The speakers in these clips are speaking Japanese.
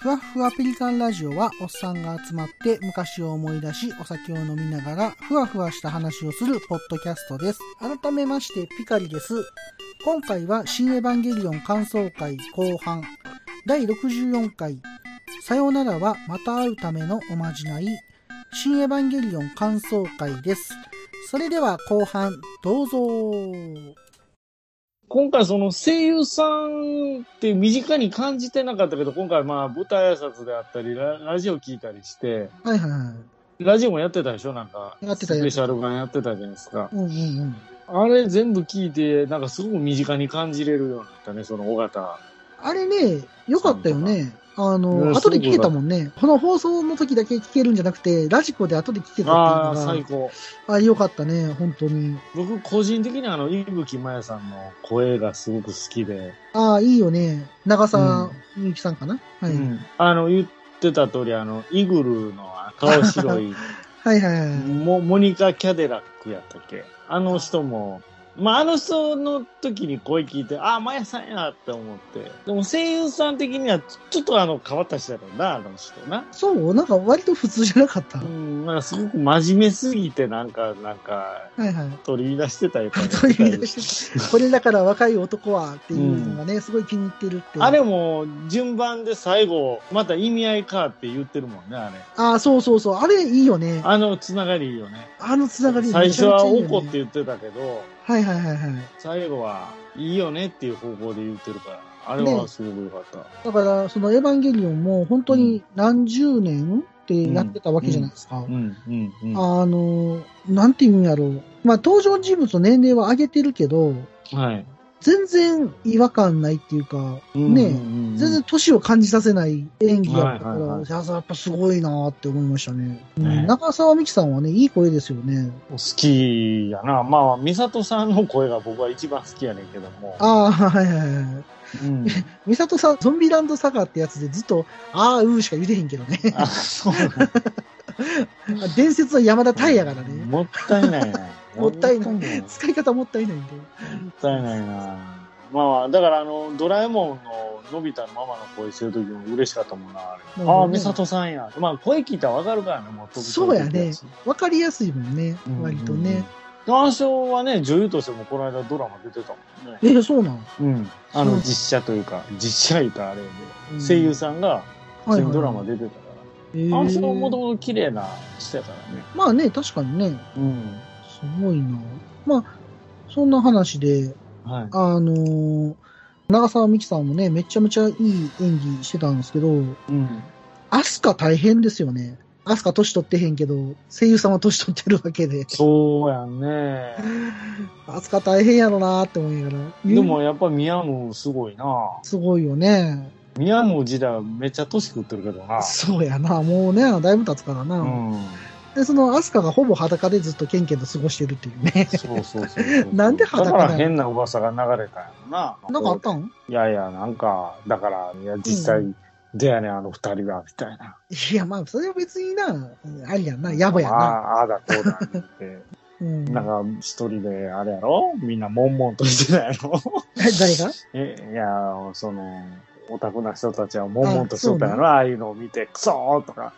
ふわふわペリカンラジオはおっさんが集まって昔を思い出しお酒を飲みながらふわふわした話をするポッドキャストです。改めましてピカリです。今回は新エヴァンゲリオン感想会後半第64回さよならはまた会うためのおまじない新エヴァンゲリオン感想会です。それでは後半どうぞ。今回その声優さんって身近に感じてなかったけど、今回まあ舞台挨拶であったり、ララジオ聞いたりして、はいはいはい。ラジオもやってたでしょ？なんか。やってたスペシャル版やってたじゃないですか。うんうんうん。あれ全部聞いて、なんかすごく身近に感じれるようになったね、その尾形。あれね、よかったよね。あいの、や後で聞けたもんね。この放送の時だけ聞けるんじゃなくて、ラジコで後で聞けたああ、っていう最高。のが、あよかったね、本当に。僕個人的にあの、伊吹麻也さんの声がすごく好きで、ああ、いいよね。長澤みゆきさんかな、はい、うんあの、言ってた通り、あの、イグルの顔白い、はいはいはい。モモニカ・キャデラックやったっけ？あの人も、まあ、あの人の時に声聞いて、ああ、マヤさんやって思って。でも声優さん的には、ちょっとあの、変わった人やろうな、あの人な。そう、なんか割と普通じゃなかった？うはん、なんかすごく真面目すぎて、なんか、なんか、いはい。取り出してたよ。取り出して、これだから若い男はっていうのがね、すごい気に入ってるって。あれも、順番で最後、また意味合いかって言ってるもんね、あれ。ああ、そうそうそう。あれいいよね。あのつながりいいよね。あのつながり最初は怒ってて。言ってたけど、はいはいはいはい。最後はいいよねっていう方向で言ってるから、あれはすごく良かった。だから、そのエヴァンゲリオンも本当に何十年ってやってたわけじゃないですか。あの、なんていうんやろう。まあ、登場人物の年齢は上げてるけど、はい。全然違和感ないっていうか、ね、全然年を感じさせない演技やったから、はいはいはいいややっぱすごいなって思いましたね。うんね中澤美紀さんはね、いい声ですよね。好きやな。まあ、美里さんの声が僕は一番好きやねんけども。ああ、はいはいはい。うん。美里さん、ゾンビランドサガってやつでずっと、ああ、うーしか言うてへんけどね。あ、そう 伝説の山田太やからね。もったいないな。もったいない。使い方もったいないんで。もったいないな。まあ、だからあの、ドラえもんののび太のママの声してる時も嬉しかったもんな、あれ。ああ、美里さんや。まあ、声聞いたらわかるからね、もうそうやね。わかりやすいもんね、割とね。あの人はね、女優としてもこの間ドラマ出てたもんね。えー、そうなん？うん。あの、うん実写というか、実写いうかあれで、うん声優さんが、ドラマで。出てたから。えーあの人ももともと綺麗な人やからね。まあね、確かにね、うん。すごいな。まあ、そんな話で、はい。あのー長澤美紀さんもね、めちゃめちゃいい演技してたんですけど、うん。アスカ大変ですよね。アスカ年取ってへんけど、声優さんは年取ってるわけで。そうやんね。アスカ大変やろなって思いながら。でもやっぱミヤムすごいな。すごいよね。ミヤム時代はめっちゃ年食ってるけどな。そうやな。もうね、だいぶ経つからな。うん。で、そのアスカがほぼ裸でずっとケンケンと過ごしてるっていうね。そうそうそうそう。なんで裸だから変な噂が流れたんやろな。なんかあったん？いやいや、なんか、だから、いや、実際、でやねん、あの二人は、みたいな。いや、まあ、それは別にな、ありやんな。やぼやあな。あ、ああだ、こうだ、って。うん。なんか、一人で、あれやろ？みんな、悶々としてたやろ誰が？え、いや、その、オタクな人たちは悶々としてたやろ。ああいうのを見て、クソーとか、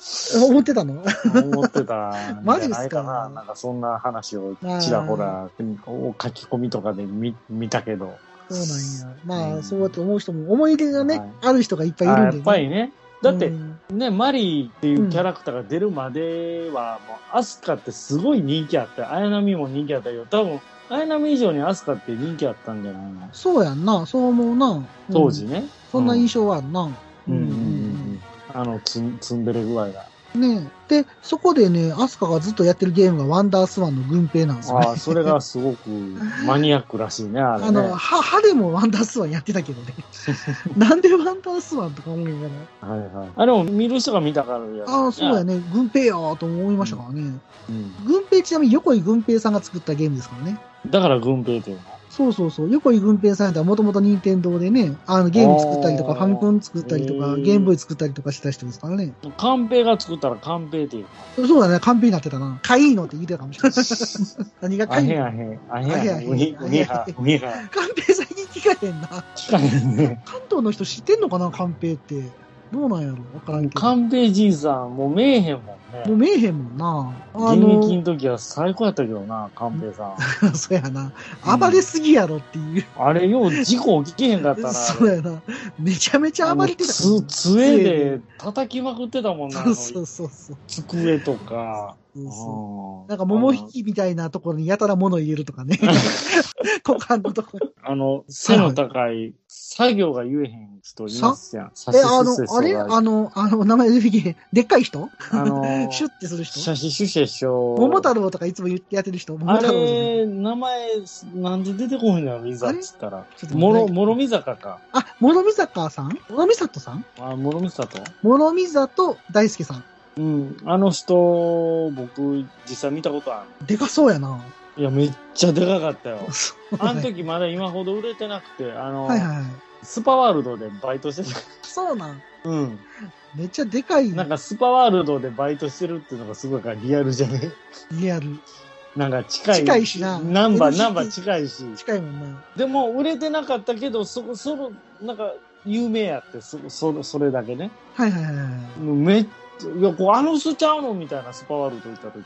思ってたの？思ってた マジっすか？なんか、そんな話をちらほら、お書き込みとかで見見たけど。そうなんや。まあ、うん。そうやって思う人も、思い入れがね、はい。ある人がいっぱいいるんで、ね。あやっぱりね。だって、うんね、マリーっていうキャラクターが出るまでは、もう、アスカってすごい人気あって、綾波も人気あったけど、多分、綾波以上にアスカって人気あったんじゃないの？そうやんな、そう思うな。うん当時ね。そんな印象はあるな。うん。うんうんうんうん。あの、つん、積んでる具合が。ねで、そこでね、アスカがずっとやってるゲームがワンダースワンの軍兵なんですよね。ああ、それがすごく マニアックらしいね、あれね。あの、は、歯でもワンダースワンやってたけどね。なんでワンダースワンとか思うかはいはい。あれも見る人が見たからやら。ああ、そうやね。軍兵やーと思いましたからね。うん。軍兵ちなみに横井軍兵さんが作ったゲームですからね。だから軍兵っていうの。そうそうそう。横井軍平さんやったらもともと任天堂でね、あのゲーム作ったりとか、ファミコン作ったりとか、ゲームボーイ作ったりとかした人ですからね。カンペが作ったらカンペっていうの？そうだね、完璧になってたな。かいいのって言ってたかもしれない。何がかあいいの？あへん。あへんあへんあへん。うに、うには、うには。寛平最近聞かへんな。聞かへんね。関東の人知ってんのかな、寛平って。どうなんやろ？わからんけど。寛平じいさん、もう見えへんもんもね。う見えへんもんな。あ現役の、の時は最高やったけどな、寛平さん。そうやな。暴れすぎやろっていう。あれ、よう事故起きへんかったな。そうやな。めちゃめちゃ暴れてたつ、杖で叩きまくってたもんな、そうそうそうそう。机とか。そうそううんなんか桃引きみたいなところにやたら物入れるとかね。股間のところに。あの、背の高い、作業が言えへん人いますやん。え、あのあれ？あの、あの、名前出てきて、でっかい人？あの、シュッてする人？写真出世賞。桃太郎とかいつも言ってやってる人？桃あ太郎名前、なんで出てこへんのやろ、いざっつったら。もろ、もろみ坂か。あ、諸見坂さん？諸見里さん？あ、もろみ坂と？諸見里大輔さん。うん。あの人、僕、実際見たことあでかそうやな。る。いや、めっちゃでかかったよ。あの時まだ今ほど売れてなくて、あの、はいはいはい。スパワールドでバイトしてた。そうなん。うん。めっちゃでかい。なんかスパワールドでバイトしてるっていうのがすごいからリアルじゃね？リアル。なんか近い。近いしなナンバー、ナンバー近いし。近いもんな。でも売れてなかったけど、そこ、その、なんか、有名やって、そ、そ、それだけね。はいはいはいめっちゃ、いや、こう、あの人ちゃうの？みたいなスパワールド行った時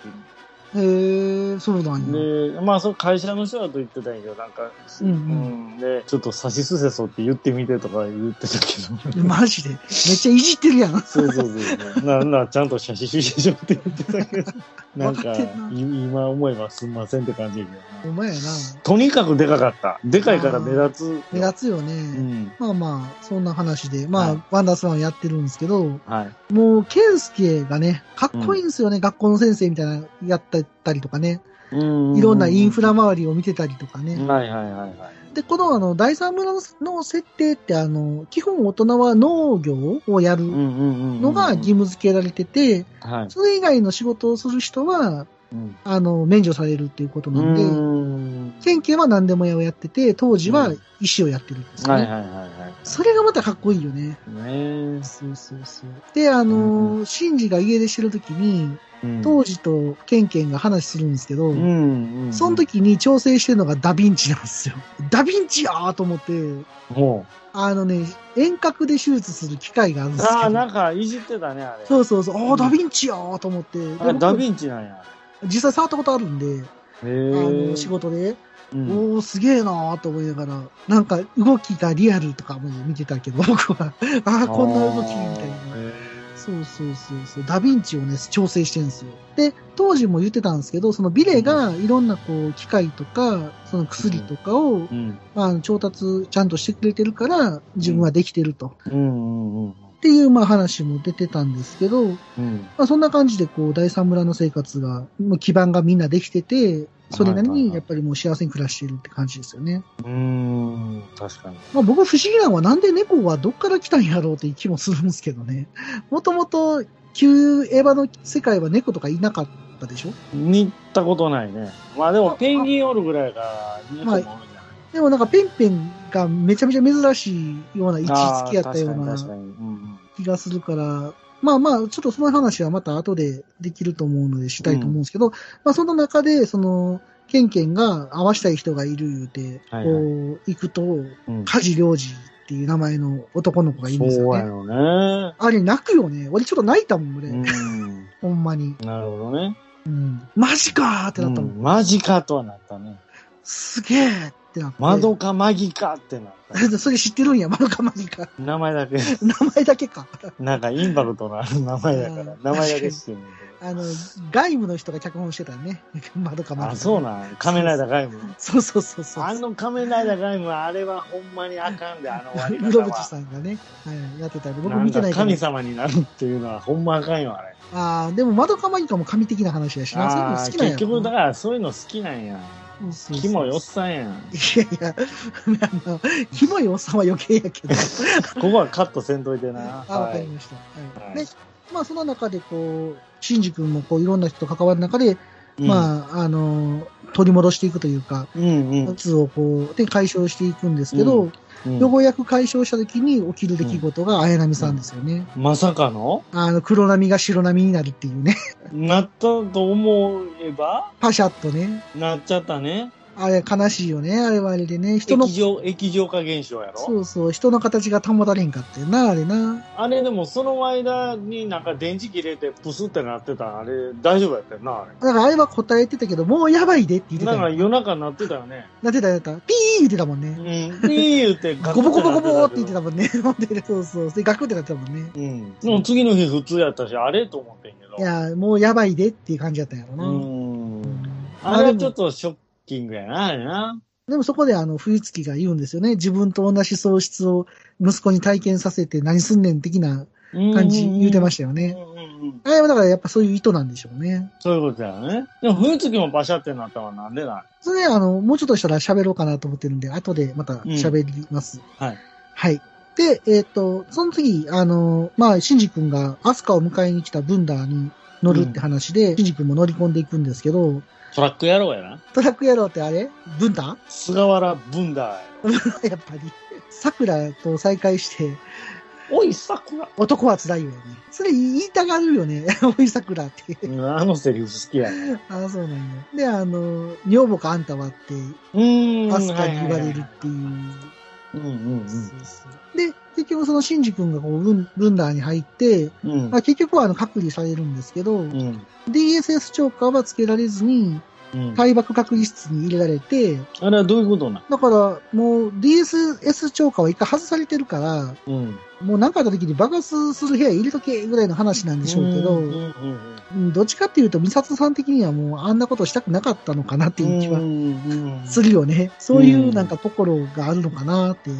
へえ、そうなん。で、まあ、その会社の人だと言ってたんやけど、なんか、うんうんで、ちょっと差しすせそって言ってみてとか言ってたけど。マジで？めっちゃいじってるやん。そうそうそう。な、な、ちゃんと写真集でしょって言ってたけど。なんか、今思えばすんませんって感じやけどな。お前やな。とにかくでかかった。でかいから目立つ。目立つよね。うん。まあまあ、そんな話で、まあ、はいワンダースワンやってるんですけど、はい。もう、ケンスケがね、かっこいいんですよね、学校の先生みたいな、やったりとかね、うんいろんなインフラ周りを見てたりとかね。はいはいはいはい。で、このあの、第三村の設定って、あの、基本大人は農業をやる。のが義務付けられてて、はい。それ以外の仕事をする人は、うん。あの、免除されるっていうことなんで、うん県警は何でも屋をやってて、当時は医師をやってるんですね。はいはいはいはい。それがまたかっこいいよね。ねそうそうそう。で、あのー、シンジが家出してる時に、え。当時とケンケンが話するんですけど、うんうん。その時に調整してるのがダヴィンチなんですよ。ダヴィンチやーと思って、もあのね、遠隔で手術する機械があるんう。ですけど。ああ、なんかいじってたね、あれ。そうそうそう。ああ、うんダヴィンチやーと思って。であれダヴ僕ィンチなんや。実際触ったことあるんで、へあえ。の、仕事で、うん。おー、すげえなーと思いながら、なんか動きがリアルとかも見てたけど、僕は、ああ、こんな動きみたいな。へそうそうそうそう。ダヴィンチをね、調整してるんですよ。で、当時も言ってたんですけど、そのビレがいろんなこう、機械とか、その薬とかを、えうん。まあ、調達ちゃんとしてくれてるから、自分はできてると。っていう、まあ話も出てたんですけど、うん。まあそんな感じでこう、第三村の生活が、もう基盤がみんなできてて、それなりにやっぱりもう幸せに暮らしているって感じですよね。うーん。確かに。まあ僕不思議なのはなんで猫はどっから来たんやろうって気もするんですけどね。もともと旧エヴァの世界は猫とかいなかったでしょ？見たことないね。まあでもペンギンおるぐらいが、猫もおるじゃない。でもなんかペンペンがめちゃめちゃ珍しいような位置づけやったような気がするから、まあまあ、ちょっとその話はまた後でできると思うのでしたいと思うんですけど、まあその中で、その、ケンケンが会わしたい人がいる言うて、はいはいこう、行くと、うん。うん。梶良二っていう名前の男の子がいるんですそうやよね。ろね。あれ泣くよね。俺ちょっと泣いたもん、俺。うん。ほんまに。なるほどね。うん。マジかーってなったもん。うんマジかとはなったね。すげえってなって。窓かマギかってなった。それ知ってるんや、マドカマギか。名前だけ、名前だけか。なんかインパクトのある名前だから、名前だけ知ってるんだ あの、外務の人が脚本してたね。マドカマギ。けど。あ、そうなん。仮面ライダーガイム。そうそうそうそう。あの仮面ライダーガイムは、あれはほんまにあかんで、あの終わり方は。さんがね、はい、やってたんで、僕見てないけど神。様になるっていうのはほんまあかんよ、あれ。ああ、でも、マドカマギカも神的な話やしな。そういうの好きなんやろ結局、だからそういうの好きなんや。キモいおっさんやん。いやいや、あの、キモいおっさんは余計やけど。ここはカットせんといてな。あ、わかはい。りました。はい。はいで、まあ、その中で、こう、シンジ君も、こう、いろんな人と関わる中で、まあ、あの、取り戻していくというか、あ、うんうん。鬱をこう、で、解消していくんですけど、うんようやく解消した時に起きる出来事が綾波さんですよね。まさかの？あの、黒波が白波になるっていうね。なったと思えばパシャッとね。なっちゃったね。あれ悲しいよね、あれはあれでね。人の液、状、液状化現象やろ？そうそう、人の形が保たれんかってんな、あれな。あれでもその間になんか電池切れてプスってなってたあれ大丈夫やったよな、あだからあれは答えてたけど、もうやばいでって言っれ。なんかてたよ。夜中になってたよね。なってたやった。ピー言ってたもんうね。ん。ピー言ってガクゴボゴボゴボって言ってたたもんね。そうそう。で、ガクってなってたもんね。うん。でも次の日普通やったし、あれと思ってんけど。いや、もうやばいでっていう感じだったんやろな。うん。ああれはちょっとショッキングやな、あれな。でもそこであの、冬月が言うんですよね。自分と同じ喪失を息子に体験させて何すんねん的な感じ言うてましたよね。うんうんうん。あれはだからやっぱそういう意図なんでしょうね。そういうことだよね。でも冬月もバシャってなったのはなんでなそれで、あの、もうちょっとしたら喋ろうかなと思ってるんで、後でまた喋ります。はい。はい。で、えっ、と、その次、あの、まあ、シンジ君がアスカを迎えに来たブンダーに乗るって話で、シンジ君も乗り込んでいくんですけど、トラック野郎やな。トラック野郎ってあれ？ブン菅原ブンダーや。やっぱり。桜と再会して、おい、桜。男は辛いよね。それ言いたがるよね。おい桜って。あのセリフ好きやね。ああ、そうなんや。で、あの、女房かあんたはって、うーん。アスカに言われるっていう。うんうんそうそうで、結局そのシンジ君がこうブンブンダーに入って、うん。うんまあ、結局はあの隔離されるんですけど、うん。DSS チョーカーはつけられずに、うん。対爆隔離室に入れられて、あれはどういうことなだからもう DSS チョーカーは一回外されてるから、うん。もう何かあった時に爆発する部屋入れとけぐらいの話なんでしょうけど、どっちかっていうと、美里さん的にはもうあんなことしたくなかったのかなってうん。いう気はうんするよね。そういうなんかところがあるのかなって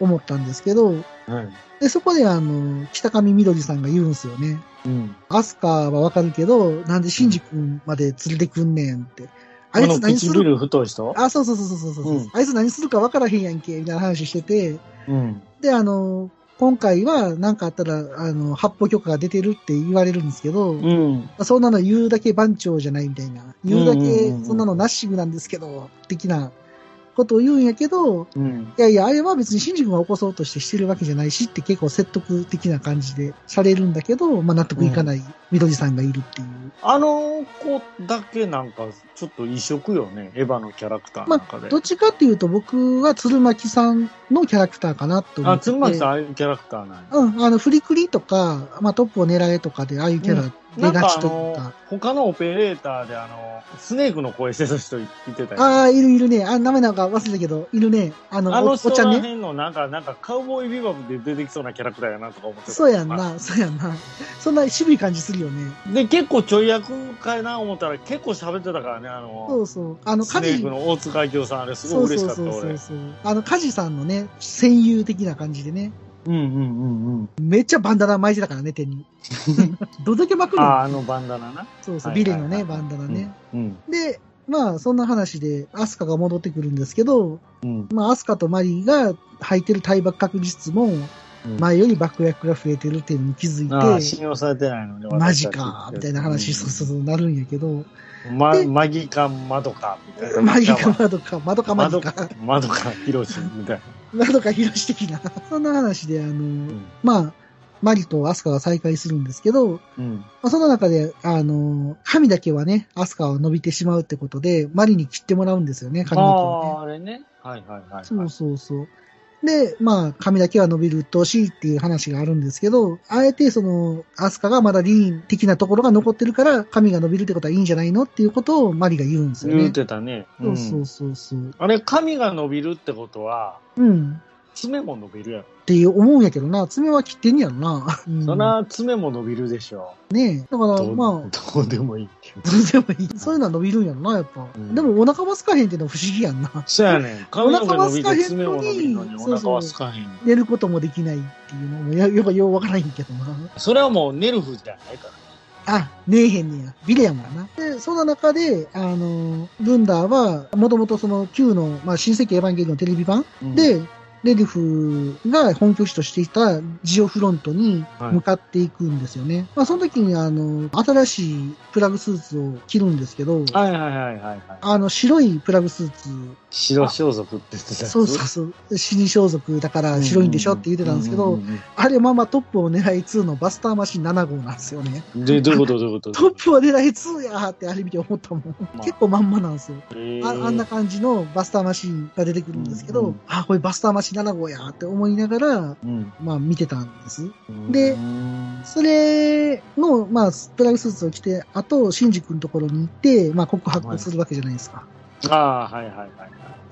思ったんですけど。で、そこであの、北上みどりさんが言うんすよね。うん。アスカはわかるけど、なんでシンジ君まで連れてくんねんって。あいつ何する唇太い人？あ、そうそうそうそうそうそう、うんあいつ何するかわからへんやんけ、みたいな話してて。うん。で、あの、今回は何かあったら、あの、発砲許可が出てるって言われるんですけど、うん。そんなの言うだけ番長じゃないみたいな。言うだけそんなのナッシングなんですけど、的なことを言うんやけど、うん。いやいや、あれは別にシンジ君が起こそうとしてしてるわけじゃないしって結構説得的な感じでされるんだけど、まあ納得いかない緑さんがいるっていう。あの子だけなんか、ちょっと異色よね。エヴァのキャラクターのま。あ、どっちかっていうと僕は鶴巻さんのキャラクターかなと思あ、ってて。つんまきさん、ああいうキャラクターなんや。うん、あの、フリクリとか、まあトップを狙えとかで、ああいうキャラ出なんかあのか。、他のオペレーターであの、スネークの声してた人い てたよ。ああ、いるいるね。あ、名前なんか忘れたけど、いるね。あの、あの人。ら辺のなんか、なんかカウボーイビバブで出てきそうなキャラクターやなとか思ってた。そうやんな、そうやんな。そんな渋い感じするよね。で、結構ちょい役かいな思ったら結構喋ってたからね、あの、そうそう。あの、スネークの大塚明夫さん、あれすごい嬉しかった、そうそうそう俺。そう。あの、カジさんのね、戦友的な感じでね。うんうんうんうん。めっちゃバンダナ巻いてたからね、手に。どんだけ巻くの？ああ、あのバンダナな。そうそう、ビレのね、バンダナね。うん。で、まあ、そんな話で、アスカが戻ってくるんですけど、うん。まあ、アスカとマリーが入ってる対爆確実も、うん前より爆薬が増えてるっていうのに気づいて、信用されてないのに。マジか、みたいな話、そうそうそうなるんやけど、ま、でマギか窓か、みたいな。マギか窓か、窓かマギか、窓か、ヒロシみたい窓か広し的な、そんな話で、あの、な。まあ、マリとアスカが再会するんですけど、うん。まあ、その中で、あの、髪だけはね、アスカは伸びてしまうってことで、マリに切ってもらうんですよね、髪の毛をね。ああ、あれね。はいはいはいはい。そうそうそう。で、まあ、髪だけは伸びるとしいっていう話があるんですけど、あえてその、アスカがまだリーン的なところが残ってるから、髪が伸びるってことはいいんじゃないのっていうことをマリが言うんですよ言うね。てたね。そうそうそうそう。あれ、髪が伸びるってことは、うん。爪も伸びるやろ。って思うんやけどな、爪は切ってんやろな。うん、そら、爪も伸びるでしょ。ねえ。だから、まあ、どうでもいいけど。ど うでもいい。そういうのは伸びるんやろな、やっぱ。うんでもお腹はすかへんっていうのは不思議やんな。そうやねん。髪の毛伸びお腹はて爪も伸びるのにおそうそう腹はすかへん。寝ることもできないっていうのもや、よくようわからへんけどな。それはもうネルフじゃないから。あ、ねえへんねや。ビレやもんな。で、そんな中で、あの、ブンダーは、もともとその Q の、まあ、新世紀エヴァンゲリオンテレビ版うん、で、レリフが本拠地としていたジオフロントに向かっていくんですよね。まあ、その時に、あの、新しいプラグスーツを着るんですけど、はいはいはいはいはい。あの、白いプラグスーツ、白装束って言ってたそうそうそう、死に装束だから白いんでしょ？って言ってたんですけど、あれまあまあトップを狙い2のバスターマシン7号なんですよね。で、どういうこと？どういうこと？トップを狙い2やーってあれ見て思ったもん。結構まんまなんですよ。ああんな感じのバスターマシンが出てくるんですけど、うんうん。あ、これバスターマシン7号やーって思いながら、うんまあ見てたんです。うんでうんそれの、まあ、プラグスーツを着て、あと、シンジ君のところに行って、まあ、告白するわけじゃないですか。ああ、はいはいはいはい。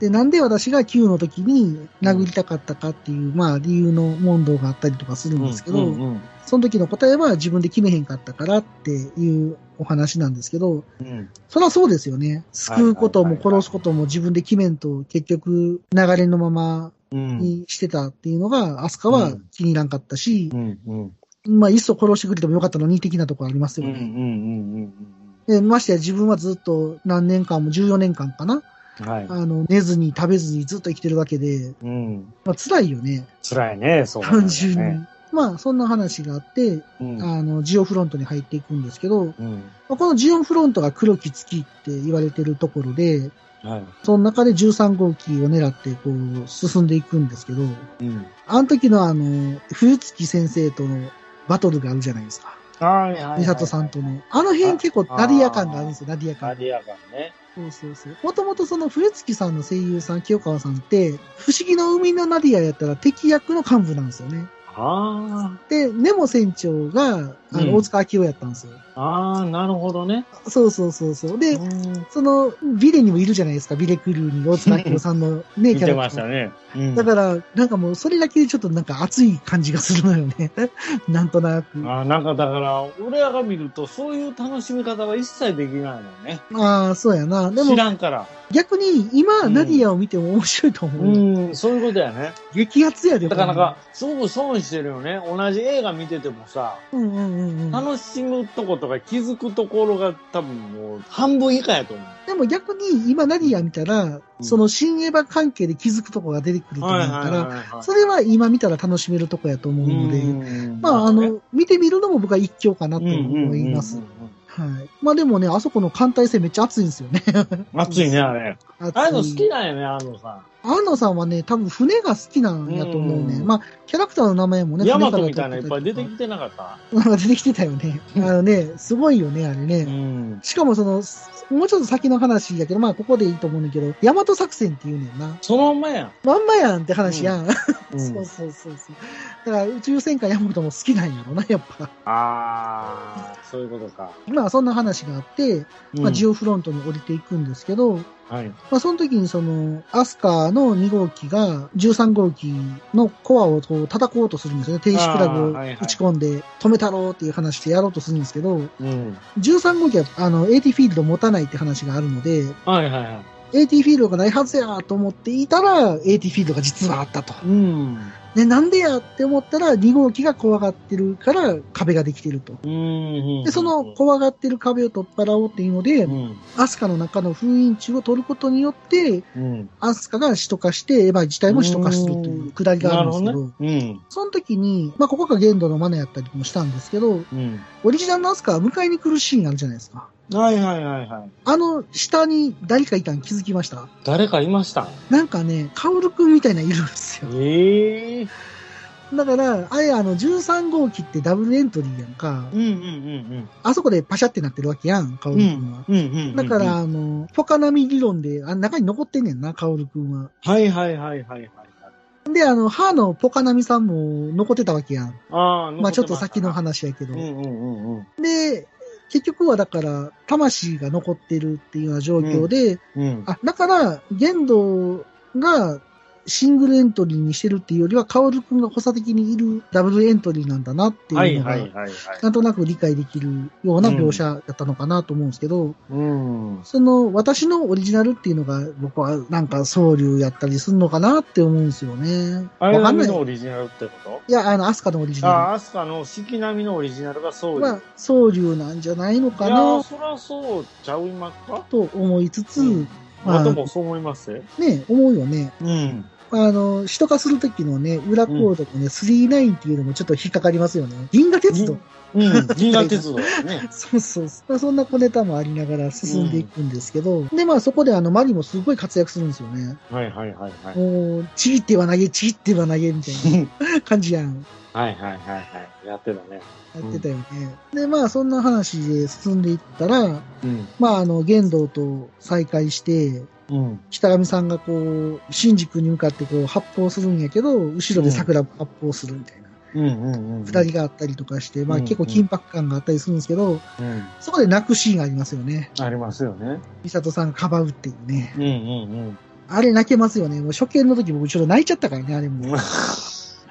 で、なんで私が Q の時に殴りたかったかっていう、まあ、理由の問答があったりとかするんですけど、うんうんその時の答えは自分で決めへんかったからっていうお話なんですけど、うんそりゃそうですよね。救うことも殺すことも自分で決めんと結局流れのままうんにしてたっていうのが、アスカは気に入らんかったしう、んうんまあ、いっそ殺してくれてもよかったのに的なところありますよね。でましてや自分はずっと何年間も、14年間かな、うんはい。あの、寝ずに食べずにずっと生きてるわけで、うん。まあ、辛いよね、辛いね、そうなんだよ単純に。ね。まあ、そんな話があって、うんあの、ジオフロントに入っていくんですけど、まうん。あこのジオフロントが黒き月って言われてるところで、はい。その中で13号機を狙ってこう進んでいくんですけど、うん。あの時のあの、冬月先生とのバトルがあるじゃないですか。はいはいはい。美里さんとの。あの辺結構ナディア感があるんですよ、ナディア感。ナディア感ね。そうそうそう。もともとその冬月さんの声優さん、清川さんって、不思議の海のナディアやったら敵役の幹部なんですよね。あで、ネモ船長が、あの、うん大塚明夫やったんですよ。あ、ああ、なるほどね。そうそうそうそう。で、うんその、ビレにもいるじゃないですか、ビレクルーに大塚明夫さんのね、キャラクター。ましたね。うんだから、なんかもう、それだけでちょっとなんか熱い感じがするのよね。なんとなく。あーなんかだから、俺らが見ると、そういう楽しみ方は一切できないのね。ああ、そうやな。でも知、らんから。逆に今、うんナディアを見ても面白いと思う。うん、そういうことやね。激アツやで、だからなんか、すごく損してるよね。同じ映画見ててもさ。うんうんうんうん。楽しむとことか気づくところが多分もう半分以下やと思う。でも逆に今ナディア見たら、うんその新エヴァ関係で気づくとこが出てくると思うから、はそれは今見たら楽しめるとこやと思うので、うんまああの、見てみるのも僕は一興かなとうんうん思います。うんはい。まあでもね、あそこの艦隊戦めっちゃ熱いんですよね。うん熱いね、あれ。熱ああいうの好きなんやね、あのさ。安野さんはね、多分船が好きなんやと思うね。うんまあ、キャラクターの名前もね、ヤマト船みたいなのいっぱい出てきててなかった？た。出てきてたよね。あのね、すごいよね、あれね。うん。しかもその、もうちょっと先の話やけど、まあここでいいと思うんだけど、大和作戦って言うねんな。そのまんまやん。まんまやんって話やん。うん そうそうそうそう。だから宇宙戦艦ヤマトも好きなんやろな、やっぱ。ああ、そういうことか。まあそんな話があって、まあジオ。オフロントに降りていくんですけど、はい。まあその時にその、アスカの2号機が13号機のコアをこう叩こうとするんですよね。停止プラグを打ち込んで止めたろうっていう話でやろうとするんですけど、うん。13号機はあの AT フィールド持たないって話があるので、はいはいはい。AT フィールドがないはずやと思っていたら、AT フィールドが実はあったと。うん。で、なんでやって思ったら、2号機が怖がってるから壁ができてると。うん。で、その怖がってる壁を取っ払おうっていうのでう、ん。アスカの中の封印中を取ることによって、うん。アスカが使徒化して、エヴァ自体も使徒化するというくだりがあるんですけど、なるほどね。その時に、まあ、ここが限度のマナやったりもしたんですけど、うん。うん。オリジナルのアスカは迎えに来るシーンあるじゃないですか。はいはいはいはい。あの、下に誰かいたん気づきました？誰かいました？なんかね、カオルくんみたいなのいるんですよ。ええだから、あれ、あの、13号機ってダブルエントリーやんか。うんうんうんあそこでパシャってなってるわけやん、カオルくんは。うん。うんうんうん。だから、、あの、ポカナミ理論で、あ中に残ってんねんな、カオルくんは。はいはいはいはいはい。で、あの、ハーのポカナミさんも残ってたわけやん。ああ、まあちょっと先の話。話やけど。うんうんうんうん。で、結局はだから、魂が残ってるっていうような状況で、うん。あ、だから、玄道がシングルエントリーにしてるっていうよりは、カオルくんが補佐的にいるダブルエントリーなんだなってはいいうのが、はいはいはい。なんとなく理解できるような描写だったのかなと思うんですけど、うん。その、私のオリジナルっていうのが、僕はなんか、総流やったりするのかなって思うんですよね。あれ。のオリジナルってこいや、あの、アスカのオリジナとああ、アスカの四季並みのオリジナルがそうルは、総流なんじゃないのかいやそらそうちゃいますか？と思いつつ、うんまあ私もそう思います？よ。ね、思うよね。うん。あの、首都化するときのね、裏コードのね、39っていうのもちょっと引っかかりますよね。銀河鉄道。うん、銀河鉄道ね。そうそう。まあそんな小ネタもありながら進んでいくんですけど、で、まあそこであの、マリもすごい活躍するんですよね。はいはいはいはい。もう、ちぎっては投げ、ちぎっては投げ、みたいな感じやん。はいはいはいはい。やってたね。やってたよね。で、まあそんな話で進んでいったら、うん。まああの、玄道と再会して、うん。北上さんがこう、新宿に向かってこう発砲するんやけど、後ろで桜発砲するみたいな。うんうんうん。二人があったりとかして、まあうん結構緊迫感があったりするんですけど、うん。そこで泣くシーンがありますよね。ありますよね。美里さんがかばうっていうね。うんうんあれ泣けますよね。もう初見の時僕ちょっと泣いちゃったからね、あれも。うん。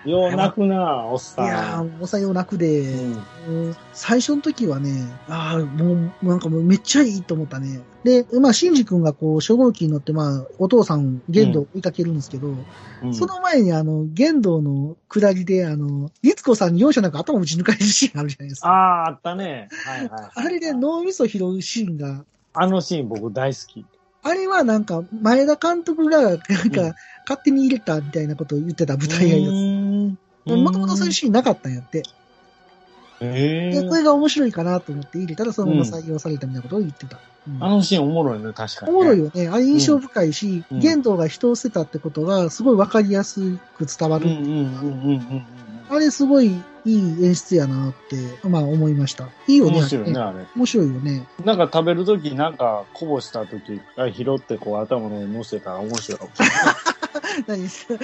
いよう泣くなおっさん。やー、おさよ泣くで、うん。もう最初の時はね、ああ、もう、もうなんかもうめっちゃいいと思ったね。で、まあ、シンジ君がこう、初号機に乗って、まあ、お父さん、玄道を追いかけるんですけど、うんその前にあの、玄道の下りで、あの、律子さんに容赦なく頭打ち抜かれるシーンあるじゃないですか。ああ、あったね。はいはいはい。あれで脳みそ拾うシーンが、あのシーン僕大好き。あれはなんか、前田監督が、なんか、勝手に入れたみたいなことを言ってた舞台挨拶。もともとそういうシーンなかったんやって。えで、これが面白いかなと思って入れたら、そのまま採用されたみたいなことを言ってた。うんあのシーンおもろいね、確かに、おもろいよね。あれ印象深いし、うん玄道が人を捨てたってことがすごいわかりやすく伝わる。うんうんうんうんうんあれすごいいい演出やなって、まあ思いました。いいうん。よね。面白いね、あれあれ。面白いよね。なんか食べるとき、なんかこぼしたとき、拾ってこう頭の上に乗せたら面白いかもしれない。何食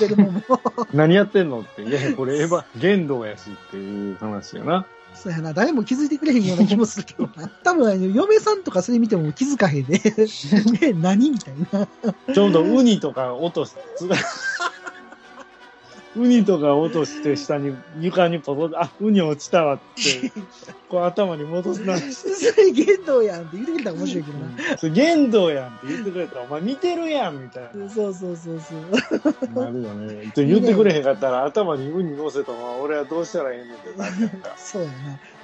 べるもんも。何やってんのって。いやこれエヴァ、玄道やしっていう話やな。そうやな。誰も気づいてくれへんような気もするけどな。多分、嫁さんとかそれ見ても気づかへんで。ね、何みたいな。ちょうどウニとか落とし、つウニとか落として下に、床にポトッあ、ウニ落ちたわって、こう頭に戻すな。それ言動やんって言ってくれたら面白いけどな。それ玄道やんって言ってくれたら、お前見てるやんみたいな。そうそうそうそう。なるよね。で言ってくれへんかったら頭にウニ乗せたまま俺はどうしたらええねんってな。そうやな。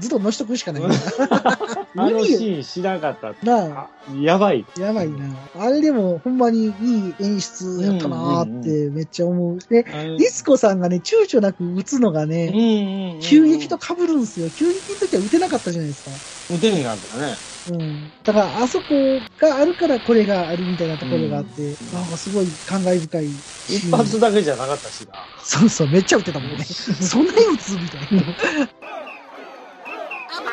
ずっと乗しとくしかないな。あのシーンしなかったって。なあ。あ、やばい。やばいな。あれでも、ほんまにいい演出やったなーってめっちゃ思う。で、ディスコさんがね、躊躇なく打つのがうんね、うんうん。急激と被るんすよ。急激の時は打てなかったじゃないですか。打てへんかったね。うん。だから、あそこがあるからこれがあるみたいなところがあって、なんかすごい感慨深い。一発だけじゃなかったしな。そうそう、めっちゃ打ってたもんね。そんなに打つみたいな。暴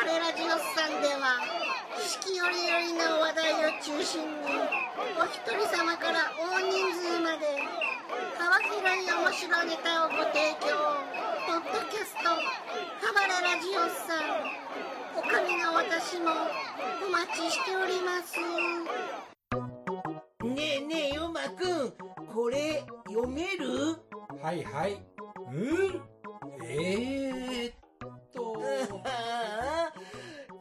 れラジオスさんでは四季折々の話題を中心にお一人様から大人数まで幅広い面白いネタをご提供。ポッドキャスト暴れラジオスさん。おかみの私もお待ちしております。ねえねえヨマくんこれ読める？はいはい。うん？えー、っと。あ あ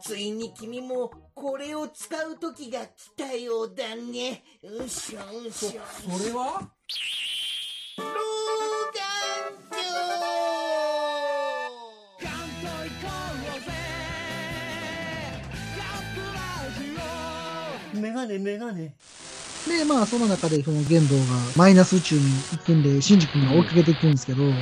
ついに君もこれを使う時が来たようだね。うしょうそ、しょそれは？ガネメガネで、まあ、その中で、その玄道がマイナス宇宙に行くんで、シンジ君が追いかけていくんですけど、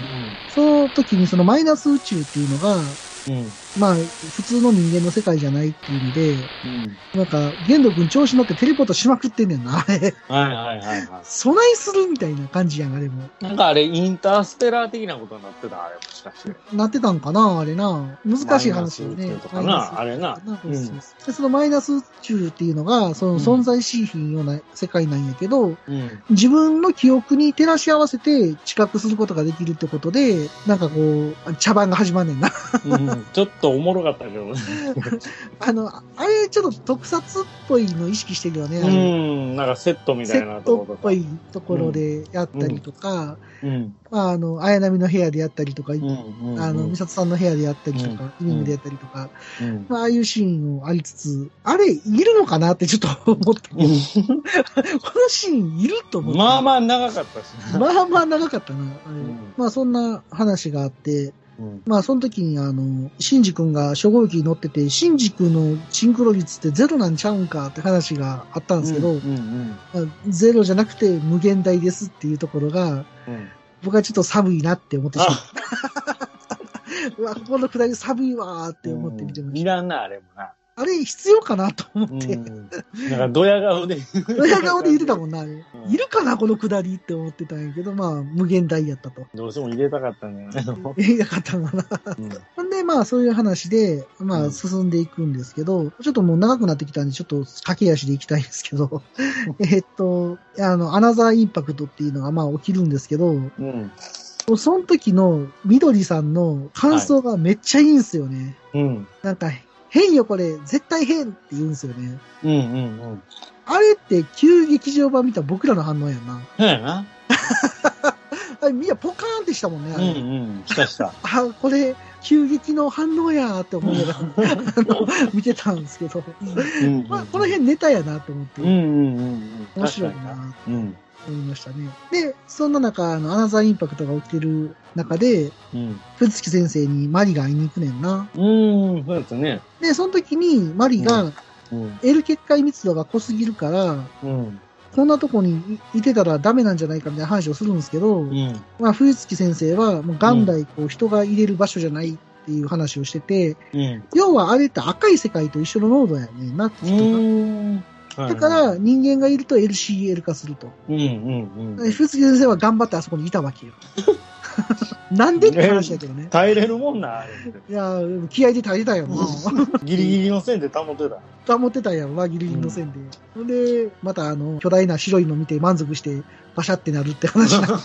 その時にそのマイナス宇宙っていうのが、うん。まあ、普通の人間の世界じゃないっていう意味で、うん。なんか、玄道君調子乗ってテレポートしまくってんねんな、あれ。はいはいはいは備えするみたいな感じやん、あれも。い。なんかあれ、インターステラー的なことになってた？あれもしかして。なってたんかな、あれな。難しい話よねと。かな？あれなそうそうそうでそのマイナス宇宙っていうのが、その存在しひんような世界なんやけど、うん。自分の記憶に照らし合わせて知覚することができるってことで、なんかこう、茶番が始まんねんな。うん、ちょっとおもろかったけどね。あの、あれちょっと特撮っぽいの意識してるよね。あうれん、なんかセットみたセいなットっところとか。ぽいところでやったりとか、うん。まあ、あの、綾波の部屋でやったりとか、うん。うん。あの、美里さんの部屋でやったりとか、うんリビングでやったりとか、うん。まあ、ああいうシーンをありつつ、あれ、いるのかなってちょっと思った。このシーンいると思って。まあまあ長かったしな。まあまあ長かったな。あれんまあそんな話があって、うん。まあ、その時に、あの、シンジ君が初号機に乗ってて、シンジ君のシンクロ率ってゼロなんちゃうんかって話があったんですけど、うんうんまあゼロじゃなくて無限大ですっていうところが、うん。僕はちょっと寒いなって思ってしまっあ、た。うわ、ここのくだり寒いわーって思って見てました。いらんな、あれもな。あれ必要かなと思うって。ん。なんか、ドヤ顔で。ドヤ顔で言ってたもんな、あれ。うんいるかな、このくだりって思ってたんやけど、まあ、無限大やったと。どうしても入れたかったんじゃ ないの言いたかったのかな。うんほんで、まあ、そういう話で、まあ、うん進んでいくんですけど、ちょっともう長くなってきたんで、ちょっと駆け足でいきたいんですけど、えっと、あの、アナザーインパクトっていうのが、まあ、起きるんですけど、うん。その時の緑さんの感想がめっちゃいいんですよね。うん。なんか、変よこれ、絶対変って言うんですよね。うんうんうん。あれって旧劇場版見た僕らの反応やんな。そうやな。あれみんなポカーンってしたもんね、あうんれ。うん。したした。あ、これ、急激の反応やーって思いながら 見てたんですけど、まあ、この辺ネタやなと思って、うんうんうんうん。面白いなうん。と思いましたね。で、そんな中、あの、アナザーインパクトが起きてる中で、うん。藤月先生にマリが会いに行くねんな。うーん、そうですね。で、その時にマリが、うん。L 結界密度が濃すぎるから、うん。こんなとこにいいてたらダメなんじゃないかみたいな話をするんですけど、うん。まあ、冬月先生は、もう元来、こう、人が入れる場所じゃないっていう話をしてて、うん。要はあれって赤い世界と一緒の濃度やねんなってう人が。だから、人間がいると LCL 化すると。うんうんうん。冬月先生は頑張ってあそこにいたわけよ。なんでって話だけどね。耐えれるもんな。いや、気合で耐えてたよな。ギリギリの線で保ってた。保ってたやろな、ギリギリの線で。ほんで、またあの、巨大な白いの見て満足して、パシャってなるって話だ。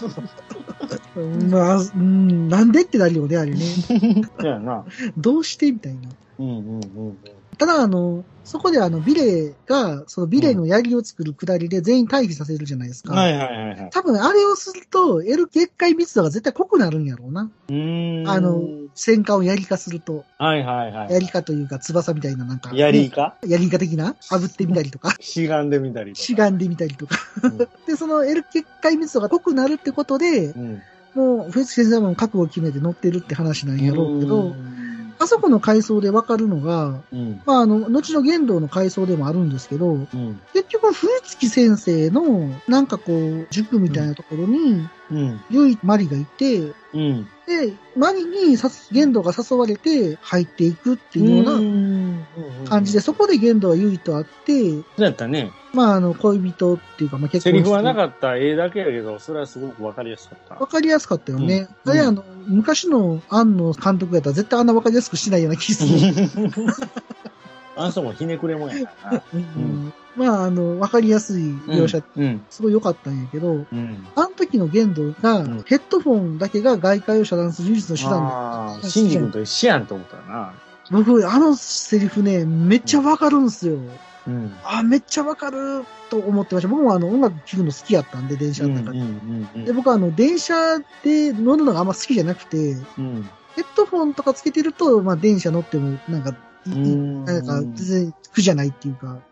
う んまあ、うん、なんでってなるよね、あれね。そうやな。どうしてみたいな。うんうんうんただ、あの、そこであの、ビレが、そのビレの槍を作るくだりで全員退避させるじゃないですうん。か。はいはいはいはい。多分、あれをすると、L 結界密度が絶対濃くなるんやろうな。うーん。あの、戦艦を槍化すると、はいはいはい。槍化というか翼みたいななんか、やりか？槍化的な？炙ってみたりとか、しがんでみたりとか。しがんでみたりとか。うん で、その L 結界密度が濃くなるってことで、うん。もう、フェス先生も覚悟を決めて乗ってるって話なんやろうけど、うんあそこの階層でわかるのが、うん。まあ、あの、後の玄道の階層でもあるんですけど、うん。結局、冬月先生の、なんかこう、塾みたいなところに、うん。唯一マリがいて、うん。で、マリにさ玄道が誘われて入っていくっていうようなな感じで、そこで玄道は唯一と会って、そうやったね。まあ、あの、恋人っていうか、まあ、結婚セリフはなっかった絵だけやけど、それはすごくわかりやすかったわ。かりやすかったよね。うんあの、昔の庵野監督やったら絶対あんなわかりやすくしないような気する。あの人もひねくれもんやからな。うんまあ、あの、わかりやすい描写、うん。すごい良かったんやけど、うん。あの時の玄道が、うんヘッドフォンだけが外界を遮断する唯一の手段だ。ああ、シンジ君と一緒やんと思ったよな。僕、あのセリフね、めっちゃわかるんすよ。うん。あ、めっちゃわかると思ってました。僕もあの音楽聴くの好きやったんで、電車うんうんの中で。うんで、僕はあの、電車で乗るのがあんま好きじゃなくて、うん。ヘッドフォンとかつけてると、まあ電車乗っても、なんか、いいうんなんか、全然苦じゃないっていうか、うんうんうん。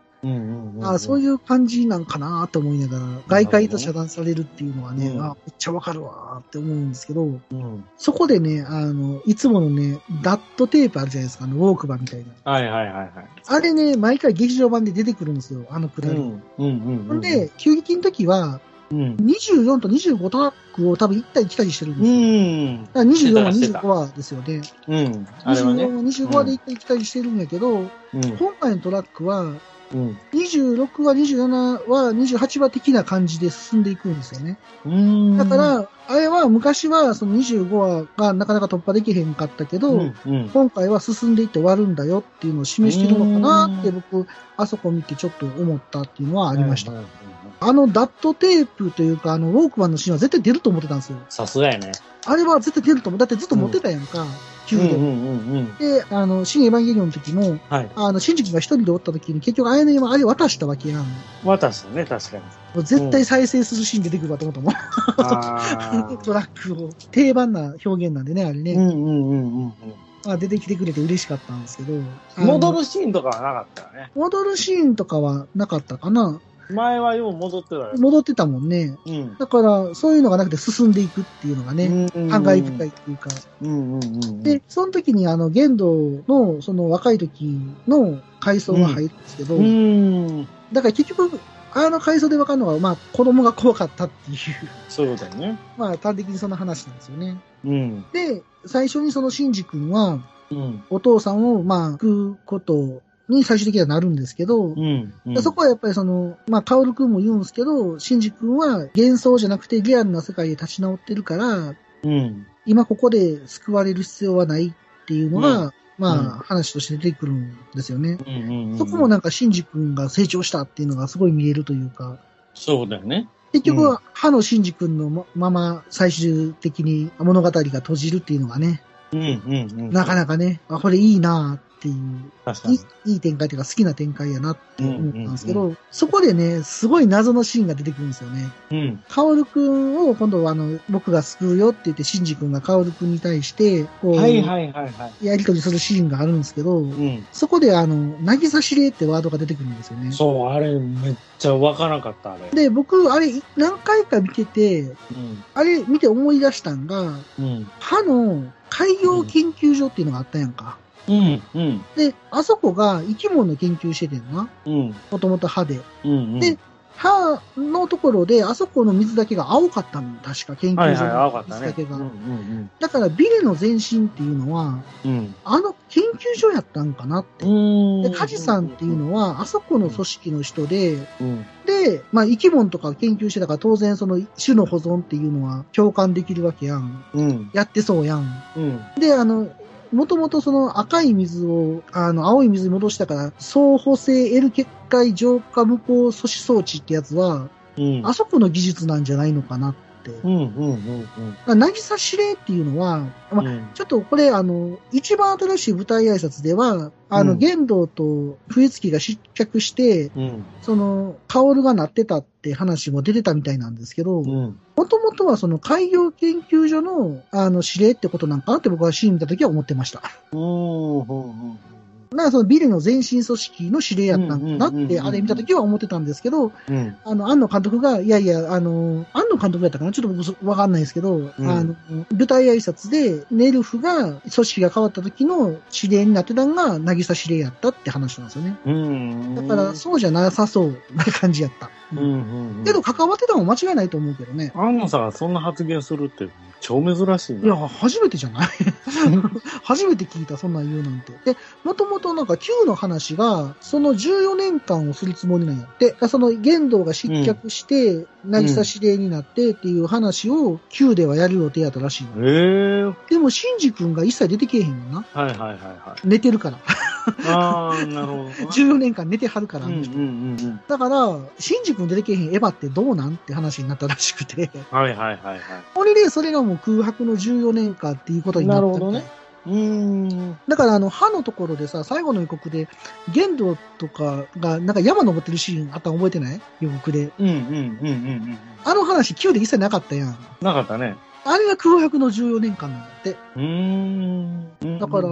あそういう感じなんかなと思いながら、外界と遮断されるっていうのはね、うんあめっちゃわかるわーって思うんですけど、うん。そこでね、あの、いつものね、ダットテープあるじゃないですか、あの、ウォークバーみたいな。はいはいはいはい。あれね、毎回劇場版で出てくるんですよ、あのくだり。うん。うんで、急激の時は、うん。24と25トラックを多分行ったり来たりしてるんうですよ。ん。だから24話、してた25話ですよね。うん。あれはね。24話、25話で行ったり来たりしてるんやけど、うん。今回のトラックは、うん。26話、27話、28話的な感じで進んでいくんですよね。うん。だか、ら、あれは昔はその25話がなかなか突破できへんかったけど、うん。うん。今回は進んでいって終わるんだよっていうのを示してるのかなって僕、あそこ見てちょっと思ったっていうのはありました。あのダットテープというか、あのウォークマンのシーンは絶対出ると思ってたんですよ。さすがやね。あれは絶対出ると思う。だってずっと持ってたやんか。うんうんうんうん。で、あの、新エヴァンゲリオンの時も、はい。あの、シンジ君が一人でおった時に結局あやの山あれ渡したわけやん。も渡したね、確かに。う絶対再生するシーン出てくるわと思ったもん。あ トラックを。定番な表現なんでね、あれね。うんうんうんうんまあ、出てきてくれて嬉しかったんですけど。戻るシーンとかはなかったよね。戻るシーンとかはなかったかな。前はよう戻ってたよ。戻ってたもんね。うん。だから、そういうのがなくて進んでいくっていうのがね、うん感慨深いっていうか。うんうんうん。で、その時にあの、玄道の、その若い時の回想が入るんですけど、うん。だから結局、あの回想で分かるのは、まあ、子供が怖かったっていう、そうだよね。まあ、端的にその話なんですよね。うん。で、最初にそのシンジ君は、うん。お父さんを、まあ、食うことに最終的にはなるんですけど、うん。でそこはやっぱりその、まあ、カオル君も言うんですけど、シンジ君は幻想じゃなくてリアルな世界で立ち直ってるから、うん。今ここで救われる必要はないっていうのが、うんまあ、うん話として出てくるんですよね。うんうん。そこもなんかシンジ君が成長したっていうのがすごい見えるというか、そうだよね。結局は歯のシンジ君のままま最終的に物語が閉じるっていうのがね、うんうんうん。なかなかね、あ、これいいなっていう、いい。いい展開というか好きな展開やなって思ったんですけど、うんうそこでね、すごい謎のシーンが出てくるんですよね。うん。カオルくんを今度はあの、僕が救うよって言って、シンジ君がカオルくんに対して、こう、はいはいはいはい。やりとりするシーンがあるんですけど、うん。そこであの、なぎさ指令ってワードが出てくるんですよね。そう、あれめっちゃわからなかった、あれ。で、僕、あれ、何回か見てて、うん。あれ見て思い出したんが、うん。歯の海洋研究所っていうのがあったやんか。うん。うん。で、あそこが生き物の研究しててんな。うん。もともと歯で。うん。で、歯のところで、あそこの水だけが青かったの。確か研究所の。水だけが。うんうんだから、ビルの前身っていうのは、うん。あの研究所やったんかなって。うん。で、カジさんっていうのは、あそこの組織の人で、うん。で、まあ、生き物とか研究してたから、当然その種の保存っていうのは共感できるわけやん。うん。やってそうやん。うん。で、あの、もともとその赤い水を、あの、青い水に戻したから、相補性 L 結界浄化無効阻止装置ってやつは、うん。あそこの技術なんじゃないのかなって。うん。うん。うん。なぎさ指令っていうのは、まあ、うん。ちょっとこれ、あの、一番新しい舞台挨拶では、あの、うん玄道と冬月が失脚して、うん。その、カオルがなってたって話も出てたみたいなんですけど、うん。もともとはその海洋研究所の、あの、指令ってことなんかなって僕はシーン見た時は思ってました。うん。うん。だからそのビルの前身組織の指令やったんかなって、あれ見た時は思ってたんですけど、うん。あの、庵野監督が、いやいや、あの、庵野監督やったかなちょっと僕そわかんないですけど、んあの、舞台挨拶で、ネルフが組織が変わった時の指令になってたのが、渚指令やったって話なんですよね。うん。だから、そうじゃなさそうな感じやった。うん。うん。けど、関わってたのも間違いないと思うけどね。安野さんがそんな発言するって超珍しいいや、な。初めてじゃない？初めて聞いた、そんなん言うなんて。で、もともとなんか Q の話が、その14年間をするつもりなんやって。その玄道が失脚して、渚指令になってっていう話を Q ではやる予定やったらしいの。ええでも、シンジ君が一切出てけえへんよな。はいはいはいはい。寝てるから。ああ、なるほどな。14年間寝てはるから、あうんうんの人。うんだから、シンジ君出てけえへんエヴァってどうなん？って話になったらしくて。うん。はいはいはいはい。これで、それがもう空白の14年間っていうことになっなるほどねうーん。だから、あの、歯のところでさ、最後の予告で、玄道とかが、なんか山登ってるシーンあったの覚えてない？予告で。うんうんうんうんうん。あの話、Q で一切なかったやん。なかったね。あれが空白の14年間なんだって。うーん。だから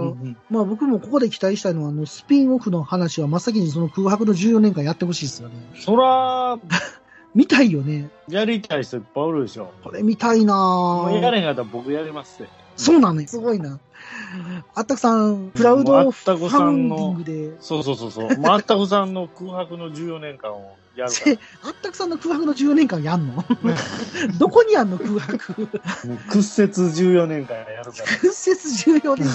まあ僕もここで期待したいのは、あの、スピンオフの話は真っ先にその空白の14年間やってほしいですよね。そら、見たいよね。やりたい人いっぱいおるでしょ。これ見たいなもうやぁ。れへんかったら僕やりますって。そうなのよ。すごいな。あったくさん、クラウドファンディングで、そうそうそうそう。もうあったくさんの空白の14年間をやるあったくさんの空白の14年間やんの？どこにあんの空白？屈折14年間やるから。屈折14年間。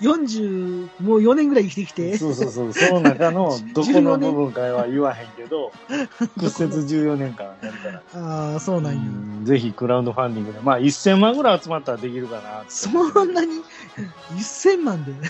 40、もう4年ぐらい生きてきて。そうそうそう。その中のどこの部分かは言わへんけど、屈折14年間やるから。ああ、そうなんや。うんぜひクラウドファンディングで。まあ1000万ぐらい集まったらできるかな。そんなに？?1000 万で。うん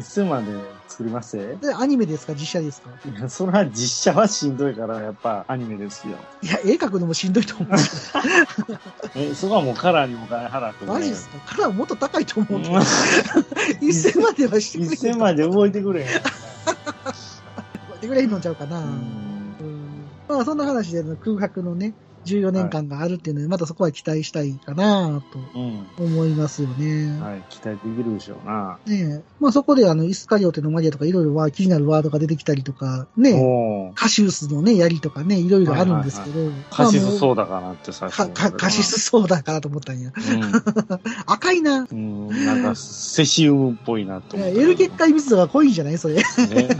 1000万で作ります？よ。で、アニメですか？実写ですか？いや、それは実写はしんどいから、やっぱアニメですよ。いや、絵描くのもしんどいと思う。え、そこはもうカラーにもお金払って、ね。マジですか？カラーもっと高いと思うけど。うん 1000万ではしてくれ1000万で動いてくれへん。やってくれへんのちゃうかな。うん。まあ、そんな話で、空白のね、14年間があるっていうので、またそこは期待したいかなとうん。思いますよね。はい。期待できるでしょうな。ねえ。まあそこであの、イスカリオテのマリアとかいろいろは気になるワードが出てきたりとか、ねカシウスのね、槍とかね、いろいろあるんですけど。カシスまあもそうだかなって最初カシスソーダかなと思ったんや。赤いな。うん。うん。なんか、セシウムっぽいなといや思った。エル結界密度が濃いんじゃないそれ。ね。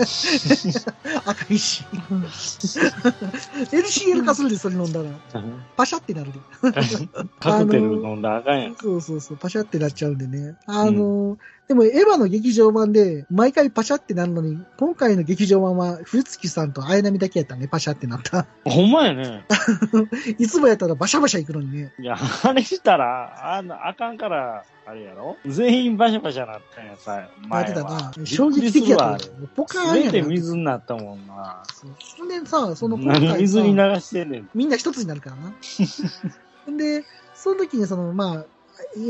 赤いし。LCL 化するで、それ飲んだら。パシャってなるで。カクテル飲んだらあかんやん。そうそうそう、パシャってなっちゃうんでね。あの、でもエヴァの劇場版で、毎回パシャってなるのに、今回の劇場版は、古月さんと綾波だけやったね、パシャってなった。ほんまやね。いつもやったらバシャバシャ行くのにね。いや、あれしたら、あの、あかんから、あれやろ？全員バシャバシャなったんやさ、や前ってたはな。。衝撃的やったびっくりするわよ。ポカーン。やな。全て水になったもんな。そうそんでさ、その今何回さ水に流してんねん。みんな一つになるからな。で、その時にその、まあ、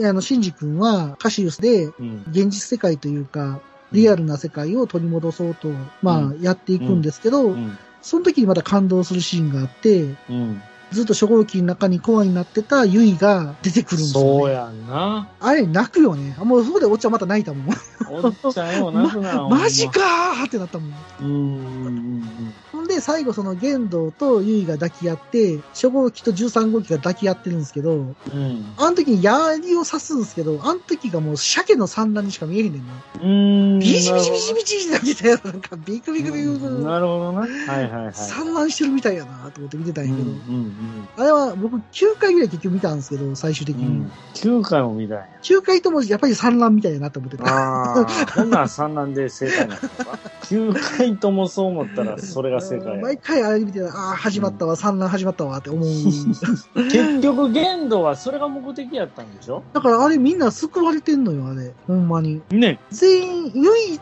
あの、シンジ君はカシウスで、うん。現実世界というか、リアルな世界を取り戻そうと、まあ、やっていくんですけど、うん。その時にまた感動するシーンがあって、うん。ずっと初号機の中にコアになってたユイが出てくるんですよ、ね。そうやんな。あれ、泣くよね。あもうそこでおっちゃんまた泣いたもん。おっちゃんよ、泣くな。まマジかーってなったもん。うんで、最後その玄道とユイが抱き合って、初号機と13号機が抱き合ってるんですけど、うん。うん。あの時に槍を刺すんですけど、あの時がもう鮭の産卵にしか見えへんねんな。うん。ビシビシビシビシってなってたよ。なんかビクビクビクビク。なるほどな。はいはいはい。産卵してるみたいやなと思って見てたんうんうやけど。んあれは僕9回ぐらい結局見たんですけど、最終的に。うん。うん。9回も見たんや。9回ともやっぱり産卵みたいやなと思ってた。ああ、ほんなら産卵で正解なのか。9回ともそう思ったら、それが正解や。毎回あれ見て、ああ、始まったわ、産卵始まったわって思う。結局、限度はそれが目的やったんでしょ？だからあれみんな救われてんのよ、あれ。ほんまに。ね。全員、唯一、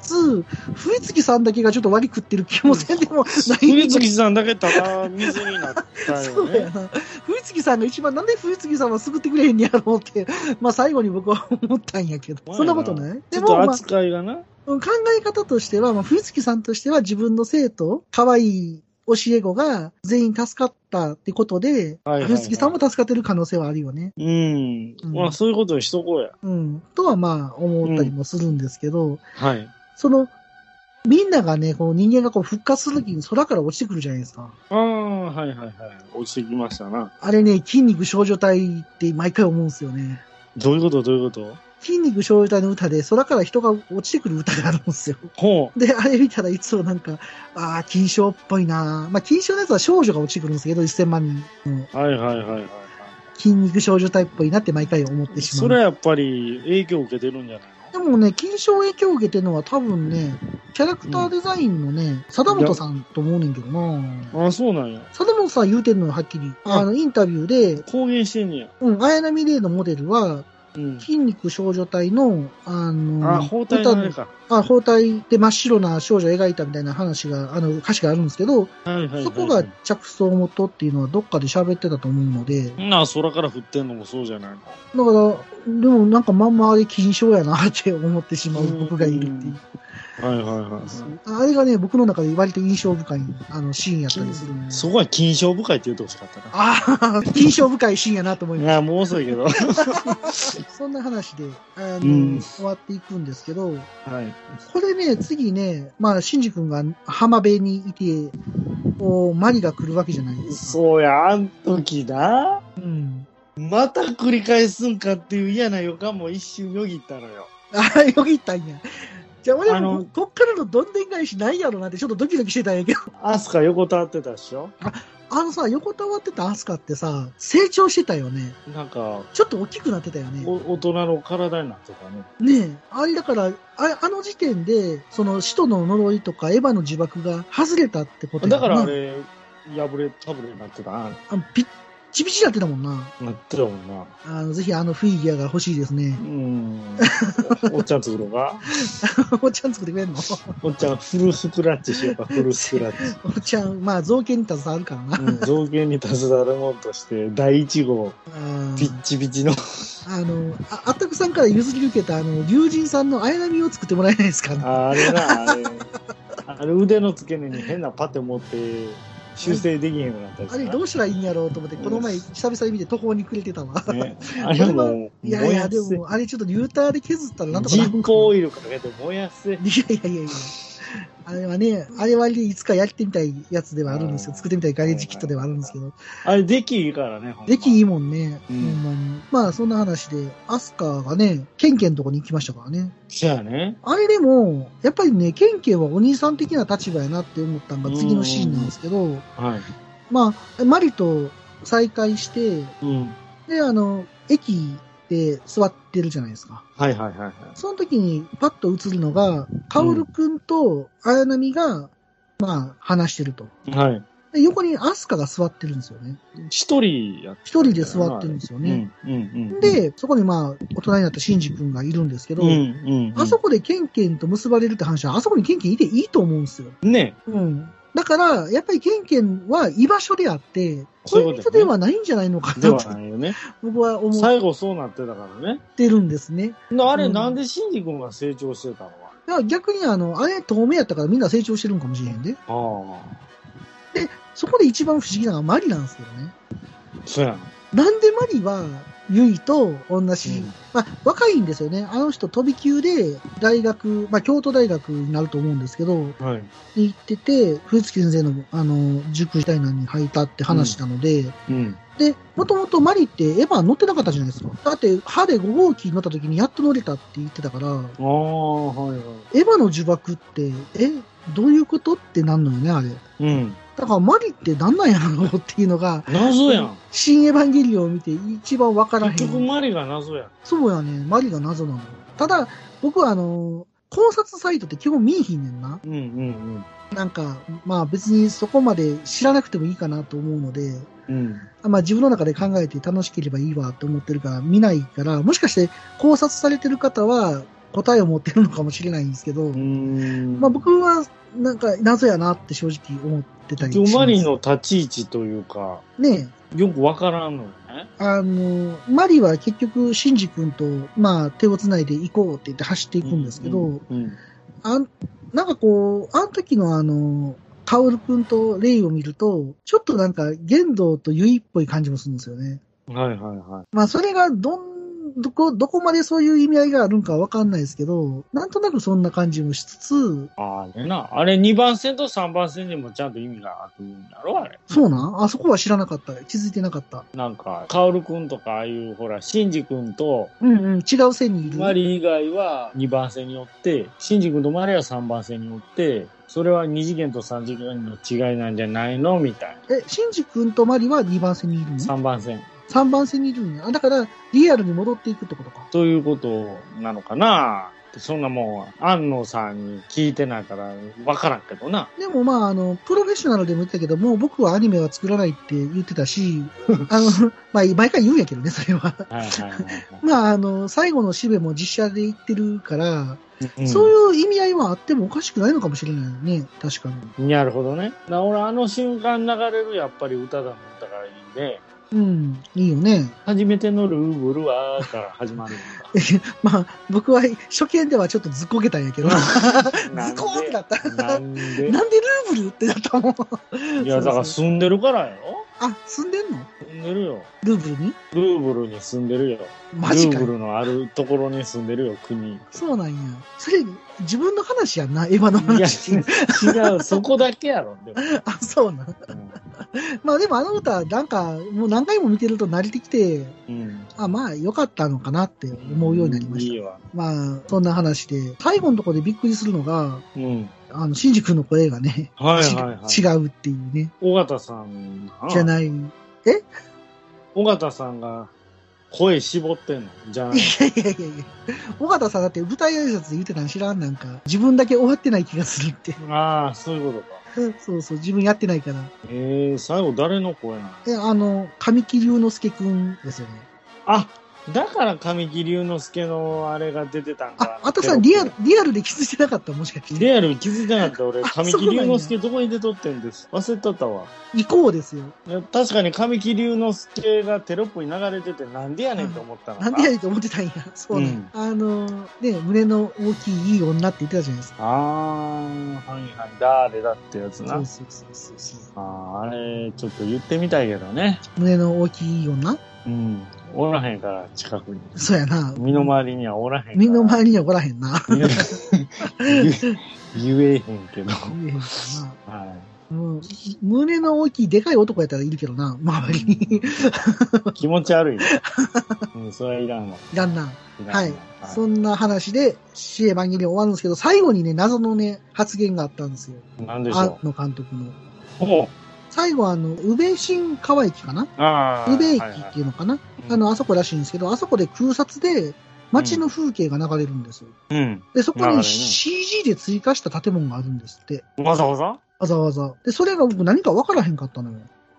冬月さんだけがちょっと割り食ってる気もせんでもない。冬月さんだけただ水になったよね。そうやな。冬月さんが一番、なんで冬月さんは救ってくれへんねやろうって、まあ最後に僕は思ったんやけど。そんなことない？ちょっとでも、まあ、扱いがな。考え方としては、まあ、冬月さんとしては自分の生徒、可愛い教え子が全員助かったってことで、はいはいはい冬月さんも助かってる可能性はあるよね。うん。うんまあ、そういうことにしとこうや。うん。とはまあ思ったりもするんですけど、はい。その、みんながね、こう人間がこう復活するときに空から落ちてくるじゃないですか。ああ、はいはいはい。落ちてきましたな。あれね、筋肉少女隊って毎回思うんですよね。どういうこと？どういうこと？筋肉少女隊の歌で空から人が落ちてくる歌があるんですよ。ほで、あれ見たらいつもなんか、ああ、金賞っぽいなまあ、金賞のやつは少女が落ちてくるんですけど、1000万人。はいはいはいはいはい。筋肉少女隊っぽいなって毎回思ってしま。そうれはやっぱり影響を受けてるんじゃないでもね、金賞影響を受けてるのは多分ね、キャラクターデザインのね、貞本さんと思うねんけどなのああ、そうなんや。貞本さん言うてんのよ、はっきり。ああの、インタビューで、公言してんねや。うん、綾波レイのモデルは、うん。筋肉少女隊の、あの、あ、包帯のあ包帯で真っ白な少女を描いたみたいな話が、あの、歌詞があるんですけど、はいはいはいはい。そこが着想元っていうのはどっかで喋ってたと思うので、なあ、空から降ってんのもそうじゃないの。だから、でもなんかまんまあれ金賞やなって思ってしまう僕がいるっていう。はいはいはい。あれがね、僕の中で割と印象深いあのシーンやったりするんで。そこは金賞深いって言うてほしかったな。ああ、印象深いシーンやなと思いまいや、もう遅いけど。そんな話で、あの、うん終わっていくんですけど、い。これね、次ね、まあ、シンジ君が浜辺にいて、こうマリが来るわけじゃないですか。そうや、あん時な。うん。また繰り返すんかっていう嫌な予感も一瞬よぎったのよ。ああ、よぎったんや。じゃあもこっからのどんでん返しないやろなってちょっとドキドキしてたんやけど。アスカ横たわってたでしょ？あのさ、横たわってたアスカってさ、成長してたよね。なんか、ちょっと大きくなってたよね。お大人の体になってたね。ねえ。あれだから、ああの時点で、その使徒の呪いとかエヴァの呪縛が外れたってことやだからあね。れ、破れ、かぶれになってたな。あのピッチピチなってたもんな。なってたもんな。あの、ぜひあのフィギュアが欲しいですねう。ん。おっちゃん作ろうか おっちゃん作ってくれんの？おっちゃんフルスクラッチしようか、フルスクラッチ。おっちゃん、まあ造形に携わるからな。うん、造形に携わるもんとして、第1号、あピッチピチの。あの、ああったくさんから譲り受けた、あの、龍神さんの綾波を作ってもらえないですかね？ああれな、あれ。あれ腕の付け根に変なパテ持って、修正できへんようになったりあれどうしたらいいんやろうと思って、この前久々に見て途方に暮れてたわ。ね、あれもう、いやいや、でも、あれちょっとリューターで削ったらなんとかせ。なるんかジッポーオイルかけて燃やせ。いやいやいやいや。あれはね、あれはね、いつかやってみたいやつではあるんですよ。うん作ってみたいガレージキットではあるんですけど。あれ、出来いいからね、ほんま出来いいもんね。うんほんまに。まあ、そんな話で、アスカがね、ケンケンのとこに行きましたからね。そやね。あれでも、やっぱりね、ケンケンはお兄さん的な立場やなって思ったのが次のシーンなんですけど、はい。まあ、マリと再会して、うん。で、あの、駅で座ってるじゃないですか。はいはいはいはい。その時にパッと映るのが、カオルくんと綾波が、まあ、話してると。はい。で横にアスカが座ってるんですよね。一人やっ一人で座ってるんですよね。うん、うん、うん。で、そこにまあ、大人になったシンジ君がいるんですけど、うん、うん。あそこでケンケンと結ばれるって話は、あそこにケンケンいていいと思うんですよ。ね。うん。だから、やっぱりケンケンは居場所であって、恋人ではないんじゃないのかなとね。僕は思っ最後そうなってたからね。てるんですね。あれ、うんなんでシンジ君が成長してたの？は逆にあの、あれ透明やったからみんな成長してるんかもしれへんで。ああ。そこで一番不思議なのはマリなんですけどね。そうやなんでマリは、ユイと同じ、うんまあ、若いんですよね。あの人飛び級で大学、まあ、京都大学になると思うんですけど、の。はい。に行ってて、冬月先生の、あの、塾時代なのに入ったって話なので、うん。で、もともとマリってエヴァ乗ってなかったじゃないですか。だって、歯で5号機に乗った時にやっと乗れたって言ってたから、ああ、はいはい。エヴァの呪縛って、え、どういうこと？ってなんのよね、あれ。うん。だからマリってなんなんやろうっていうのが、謎やん。新エヴァンゲリオンを見て一番わからへん。結局マリが謎やん。そうやね。マリが謎なの。ただ、僕はあの、考察サイトって基本見えひんねんな。うんうんなんか、まあ別にそこまで知らなくてもいいかなと思うので、うん。うん。まあ自分の中で考えて楽しければいいわって思ってるから見ないから、もしかして考察されてる方は答えを持ってるのかもしれないんですけど。まあ僕はなんか謎やなって正直思ってたりします。マリの立ち位置というか、ねよくわからんのよね。あの、マリは結局、シンジ君と、まあ、手を繋いで行こうって言って走っていくんですけど、うん。うんあん、なんかこう、あの時のあの、カオル君とレイを見ると、ちょっとなんか、玄道とユイっぽい感じもするんですよね。はいはいはい。まあ、それが、どん、どこ、どこまでそういう意味合いがあるんかわかんないですけど、なんとなくそんな感じもしつつ、ああれな。あれ2番線と3番線にもちゃんと意味があるんだろあれ。そうなんあそこは知らなかった。気づいてなかった。なんか、カオルくんとかああいう、ほら、シンジくんとうんうん、違う線にいる。マリ以外は2番線によって、シンジくんとマリは3番線によって、それは2次元と3次元の違いなんじゃないの？みたいえ、シンジ君とマリは2番線にいるの？な。3番線。3番線にいるんや。あだから、リアルに戻っていくってことか。そういうことなのかなそんなもん、安野さんに聞いてないから、わからんけどな。でもまあ、あの、プロフェッショナルでも言ってたけど、もう僕はアニメは作らないって言ってたし、あの、まあ、毎回言うんやけどね、それは。まあ、あの、最後のシベも実写で言ってるから、はい。そういう意味合いはあってもおかしくないのかもしれないよね、確かに。なるほどね。だから俺、あの瞬間流れるやっぱり歌だの歌がいいんで、うん、いいよね。初めてのルーブルはから始まるんだ。まあ、僕は初見ではちょっとずっこけたんやけど、ずなんでこーってなった。なんで？なんで？ルーブルってなったもん。いや、だから住んでるからよ。あ、住んでんの？住んでるよ。ルーブルに？ルーブルに住んでるよ。マジかルーブルのあるところに住んでるよ、国。いそうなんや。それ、自分の話やんな、エヴァのや、話。違う、そこだけやろ、でも。あ、そうなん。まあでもあの歌、なんか、もう何回も見てると慣れてきて、うん。あ、まあ良かったのかなって思うようになりました。いいわ。まあ、そんな話で、最後のところでびっくりするのが、うん。あの、シンジ君の声がね、はいはいはい。ち違うっていうね、尾形さんなじゃない。尾形さんが声絞ってんの？じゃないいやいやいやいや、尾形さんだって舞台挨拶で言ってたの知らんなんか、自分だけ終わってない気がするって。ああ、そういうことか。そうそう、自分やってないから。ええ最後誰の声なのえ、あの、神木隆之介くんですよね。あ、だから神木隆之介のあれが出てたんかあ、あたくさんリアル、リアルで気づいてなかったもしかして。リアル気づいてなかった俺、あ神木隆之介どこに出とってんです忘れとったわ。行こうですよ。確かに神木隆之介がテロップに流れててなんでやねんと思ったのなんでやねんと思ってたんや。そうね。あの、ね、胸の大きいいい女って言ってたじゃないですか。あー、はいはい、誰だってやつな。そうそうそうそうそう。あーあれ、ちょっと言ってみたいけどね。胸の大きいいい女？うん。おらへんから、近くに。そうやな。身の回りにはおらへん。身の回りにはおらへんな。り。言えへんけど。言えへんかはな。もう胸の大きいでかい男やったらいるけどな、周りに。い。気持ち悪いね。うん、それはいらんわ。いらんな。はい。そんな話で、シエヴァンゲリオン終わるんですけど、最後にね、謎のね、発言があったんですよ。なんでしょあの監督の。う。最後あの、宇部新川駅かな？ああ。宇部駅はいはいっていうのかな、うんあの、あそこらしいんですけど、あそこで空撮で街の風景が流れるんですよ。うん。で、そこに CG で追加した建物があるんですって。わざわざ？わざわざ。で、それが僕何かわからへんかったのよ。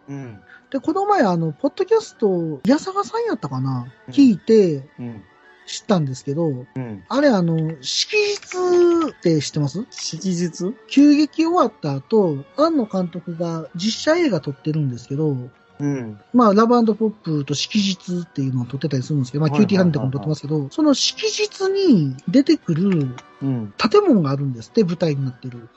うん。で、この前あの、ポッドキャスト、矢坂さんやったかな？うん聞いてうん。知ったんですけど、うん。あれあの、式日って知ってます？式日旧劇終わった後、庵野監督が実写映画撮ってるんですけど、うん。まあ、ラブポップと式日っていうのを撮ってたりするんですけど、まあ、キューティーハニーとかも撮ってますけど、その式日に出てくるうん。建物があるんですって、舞台になってる。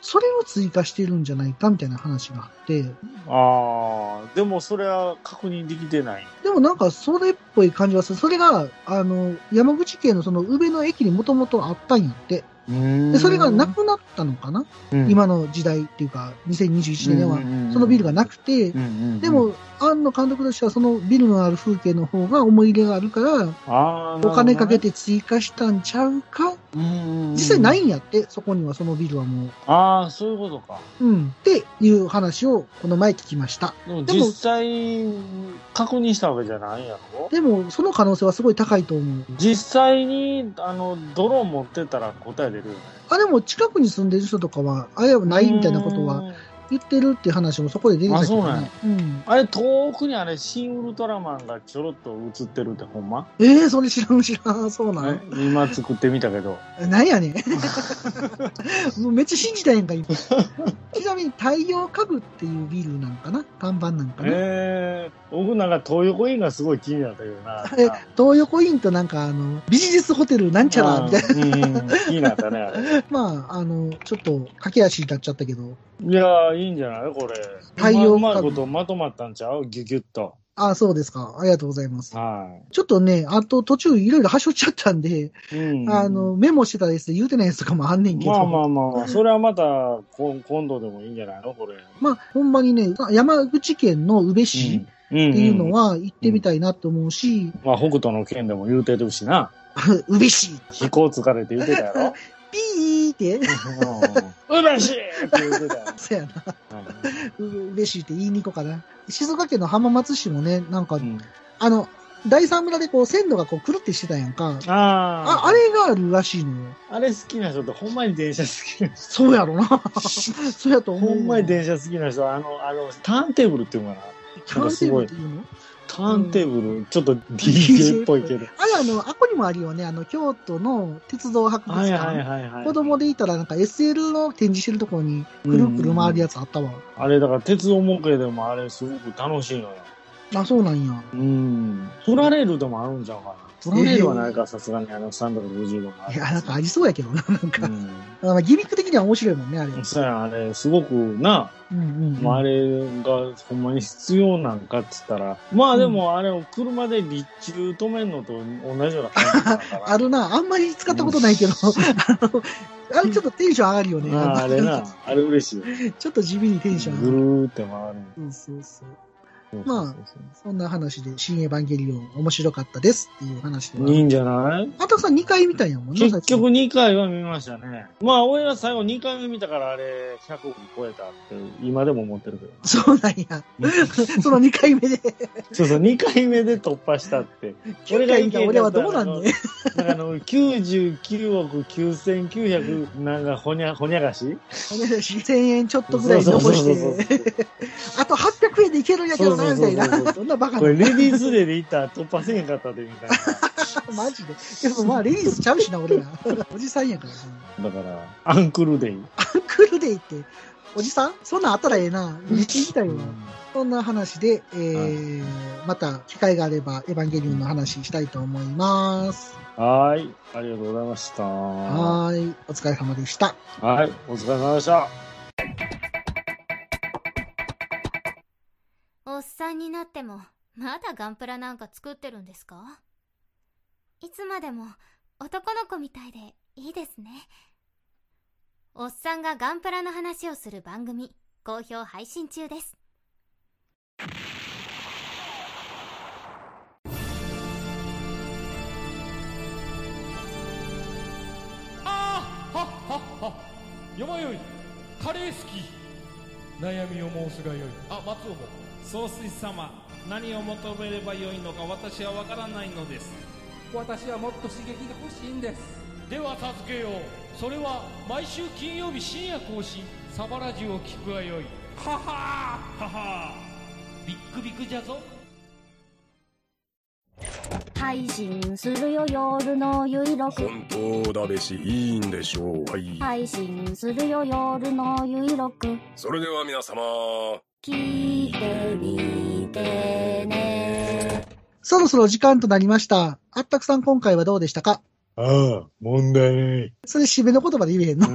それを追加してるんじゃないかみたいな話があって、ああ、でもそれは確認できてない。でもなんかそれっぽい感じはする。それが、あの、山口県のその宇部の駅にもともとあったんやって。うんで、それがなくなったのかな、うん今の時代っていうか、2021年ではそのビルがなくて、でも、庵野監督としてはそのビルのある風景の方が思い入れがあるから、お金かけ、て追加したんちゃうか？実実際ないんやって、そこにはそのビルはもああ、そういうことか。う。うん。っていう話をこの前聞きました。でも実際、確認したわけじゃないんやろ？でも、その可能性はすごい高いと思う。実際に、あの、ドローン持ってたら答え出る。あ、でも近くに住んでる人とかは、あれはないみたいなことはうん。言ってるっていう話もそこで出てたけどあそうなんやね。うん。あれ、遠くにあれ、シン・ウルトラマンがちょろっと映ってるってほんま？ええー、それ知らん知らん。そうなえの今作ってみたけど。なんやねん。もうめっちゃ信じたやんか、今。ちなみに太陽家具っていうビルなんかな？看板なんかな、ええ僕なんか東横インがすごい気になったけどな。え、東横インとなんかあの、ビジネスホテルなんちゃらみたいな。うん気になったね、あれ。まあ、あの、ちょっと駆け足になっちゃったけど。いやー、いいんじゃない？これ。太陽うまいうまいことまとまったんちゃう？ギュギュッと。あそうですか。ありがとうございます。はちょっとね、あと途中いろいろ端折っちゃったんで、い。うん。あの、メモしてたです言うてないやつとかもあんねんけど。まあまあまあまあ、それはまた、こ今度でもいいんじゃないの？これ。まあ、ほんまにね、山口県の宇部市うん。っていうのは、は行ってみたいなと思うし、まあ、北斗の県でも言うてるしな。宇部市飛行疲れて言うてたやろ？ピーって、うれしいって言うてたそやな。う宇部市って言いに行こうかな。静岡県の浜松市もね、なんか、うんあの、第三村でこう線路がこうくるってしてたやんか。ああ、あ。あれがあるらしいのよ。あれ好きな人ってほんまに電車好きな人。そうやろな。そうやと思う。ほんまに電車好きな人は、あの、あの、ターンテーブルっていうのかな。ターンテーブルっていうの？ターンテーブル、ちょっと DJ っぽいけど。あれあの、あこにもあるよね。あの、京都の鉄道博物館。はいはいはいはい。子供でいたらなんか SL の展示してるところにくるくる回るやつあったわ。あれ、だから鉄道模型でもあれすごく楽しいのよ。あ、そうなんや。うん。プラレールでもあるんじゃんかな。プラレールはないか、さすがにあの360度も。いや、なんかありそうやけどな。なんか、うん。あまあギミック的には面白いもんね、あれ。そうやん、あれ、すごくな、うんうん、うん。まあ、あれがほんまに必要なんかっつったら、まあでもあれを車で立中止めんのと同じような感じ。あるな。あんまり使ったことないけど、あの、あれちょっとテンション上がるよね。ああれな、あれ嬉しいよ。ちょっと地味にテンションぐ上がる。るーって回る。そうそうそう。まあそんな話で、新エヴァンゲリオン面白かったですっていう話では。いいんじゃない？あたくさん2回見たんやもんね。結局2回は見ましたね。まあ、俺は最後2回目見たからあれ、100億超えたって、今でも思ってるけど。そうなんや。その2回目で。そうそう、2回目で突破したって。9回見た俺はどうなんねなんかあの、99億9900、なんか、ほにゃ、ほにゃがし？1000円ちょっとぐらい残して、あと800円でいけるんやけどな、みたいな。そんなバカこれ、な。レディースデーで行ったら突破せへんかったで、みたい マジで。でもまあ、レディースちゃうしな、俺ら。おじさんやからな。な。だから、アンクルデイ。アンクルデイって、おじさん？そんなんあったらええな。見てみたいわ。そんな話で、えー、また機会があれば、エヴァンゲリオンの話したいと思います。はーい。ありがとうございました。はい。お疲れ様でした。い。お疲れ様でした。になっても、まだガンプラなんか作ってるんですか？いつまでも男の子みたいでいいですね。おっさんがガンプラの話をする番組、好評配信中です。あはっはっは。よまよい。カレー好き。悩みを申すがよい。あ松尾も。総帥様何を求めればよいのか私は分からないのです。私はもっと刺激が欲しいんです。では助けよう。それは毎週金曜日深夜更新。サバラジュを聞くがよい。ははー。ははー。ビックビックじゃぞ。配信するよ夜のゆいろく。本当だべしいいんでしょう。はい。配信するよ夜のゆいろく。それでは皆様聞いてみてねそろそろ時間となりました。あったくさん今回はどうでしたか？ああ、問題ない。それ締めの言葉で言えへんの？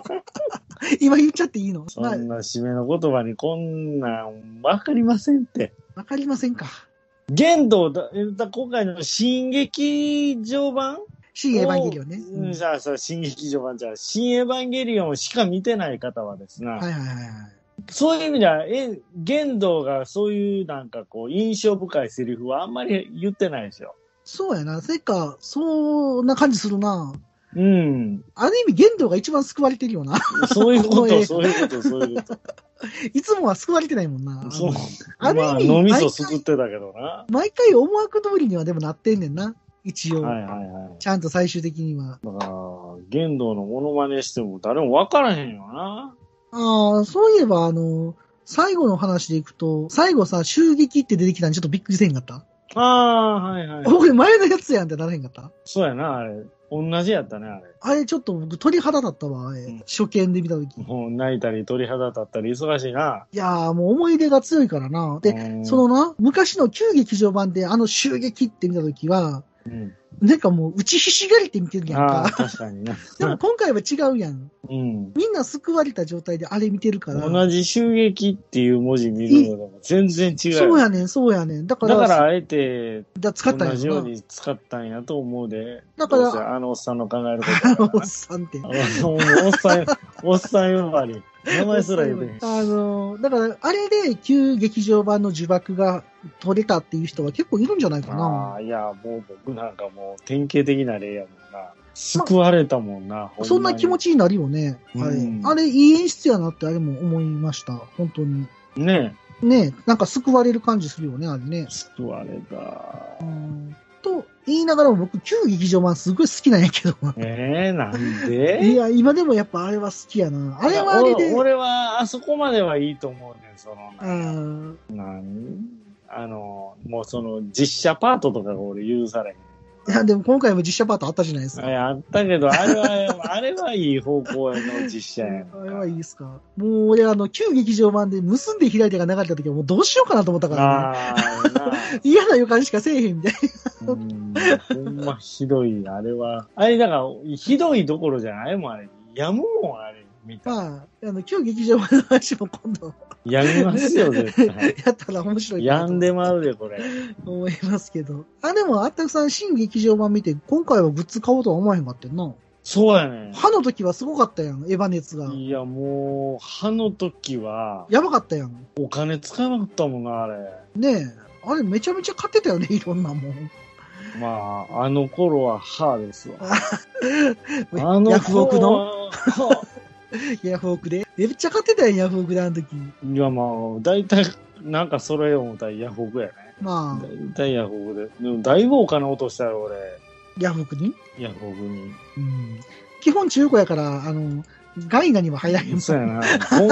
今言っちゃっていいの？そまあんな締めの言葉にこんなんわかりませんって。わかりませんか？限度だ、えだ今回の新劇場版？新エヴァンゲリオンね。ううんんじゃあさ、新劇場版じゃあ、新エヴァンゲリオンしか見てない方はですな、はいはいはいはい。そういう意味では、え、玄道がそういうなんかこう、印象深いセリフはあんまり言ってないですよ。そうやな。せっか、そんな感じするな。うん。ある意味、玄道が一番救われてるよな。そういうこと、そういうこと、そういうこと。いつもは救われてないもんな。そう。あるまあ、意味脳みそ毎すくってたけどな。毎回思惑通りにはでもなってんねんな。一応。はいはいはい。ちゃんと最終的には。だから、玄道のモノマネしても誰もわからへんよな。ああ、そういえば、あの、最後の話でいくと、最後さ、襲撃って出てきたんちょっとびっくりせんかった？ああ、はいはい。僕前のやつやんってならへんかった？そうやな、あれ。同じやったね、あれ。あれちょっと僕鳥肌だったわ、あれ。ん初見で見たとき。いもう泣いたり鳥肌立ったり忙しいな。やーもう思い出が強いからな。で、うんそのな、昔の旧劇場版であの襲撃って見たときは、うん。なんかもう打ちひしがれて見てるやんか。確かにな。でも今回は違うやん。うん。みんな救われた状態であれ見てるから。同じ襲撃っていう文字見るの全然違う。そうやねん、そうやねん。だから、だからあえて、だ使ったん同じよう。に使ったんやと思うで。だからあのおっさんの考えるこあのおっとさんって。おっさん、おっさん呼ばわり。名前すら言うて。あの、だから、あれで旧劇場版の呪縛が取れたっていう人は結構いるんじゃないかあな。あ、いや、もう僕なんかもう典型的な例やもんな。救われたもんな。ほそんな気持ち。ちになるよね。あれうん。あれ、いい演出やなってあれも思いました。本当に。ねねなんか救われる感じするよね、あれね。救われた。うんと言いながらも僕、旧劇場版すごい好きなんやけど。ええなんで？いや、今でもやっぱあれは好きやな。あれはあれで。お俺はあそこまではいいと思うねん、その、うんなんあの、もうその実写パートとかが俺許されへん。いや、でも今回も実写パートあったじゃないですか。ああったけど、あれは、あれはいい方向への実写やんか。あれはいいですかもう俺あの、旧劇場版で結んで開いてが流れた時はもうどうしようかなと思ったからね。嫌な予感しかせえへんみたいうん、ほんまひどい、あれは。あれ、だから、ひどいどころじゃないもん、あれ。やむもん、あれ、見た。まあ、あの、旧劇場版の話も今度やみますよ、絶対。やったら面白いやんでまうで、これ。思いますけど。あ、でも、あったくさん新劇場版見て、今回はグッズ買おうとは思わへんかったよな。そうやね歯の時はすごかったやん、エヴァ熱が。いや、もう、歯の時は、やばかったやん。お金使わなかったもんな、あれ。ねえ。あれめちゃめちゃ買ってたよね、いろんなもん。まあ、あの頃は歯ですわ。あの頃は歯 ヤフオクで？めっちゃ買ってたやん、ヤフオクであの時。いや、まあ、大体、なんか揃えよう思ったらヤフオクやね。まあ、大体ヤフオクで。でも、だいぶお金落としたよ、俺。ヤフオクに？ヤフオクに。うん。基本中古やから、あの、ガイナにも入らへん。そうやな。こ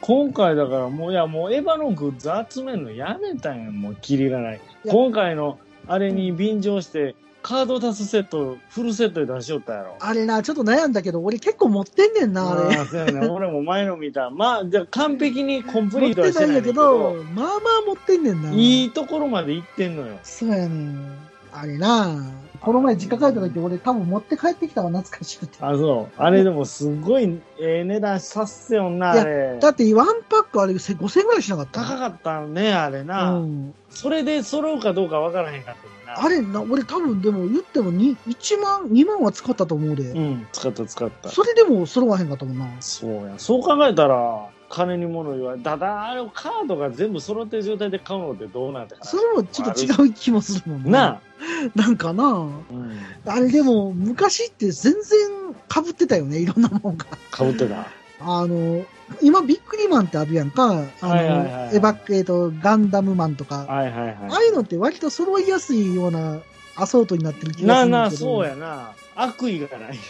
今回だからもう、いやもうエヴァのグッズ集めるのやめたんや、もうキリがない。今回のあれに便乗して、カード足すセット、フルセットで出しよったやろ。あれな、ちょっと悩んだけど、俺結構持ってんねんな、あれ。あそうやね。俺も前の見た。まあ、じゃあ完璧にコンプリートはしてないんだけど、ど、まあまあ持ってんねんな。いいところまで行ってんのよ。そうやねん。あれな、この前実家帰った時俺多分持って帰ってきたわ、懐かしくて。あ、そう。あれでもすごいええ値段さっせよんな、あれ。だってワンパックあれ5000円ぐらいしなかった高かったね、あれな。うん。それで揃うかどうかわからへんかったよな。あれな、俺多分でも言ってもに1万、2万は使ったと思うで。うん、使った使った。それでも揃わへんかったもんな。そうや。そう考えたら、金に物言われ。ただ、あれ、カードが全部揃ってる状態で買うのってどうなんてそれもちょっと違う気もするもんなあ。なんかな。うん。あれでも、昔って全然被ってたよね、いろんなもんが。かぶってた。あの、今ビックリマンってあるやんか。あの、はいはいはいエバック、えっと、ガンダムマンとか。はいはいああはいのって割と揃いやすいようなアソートになってる気い。がなあなあ、するんだけど。そうやな。悪意がないよ。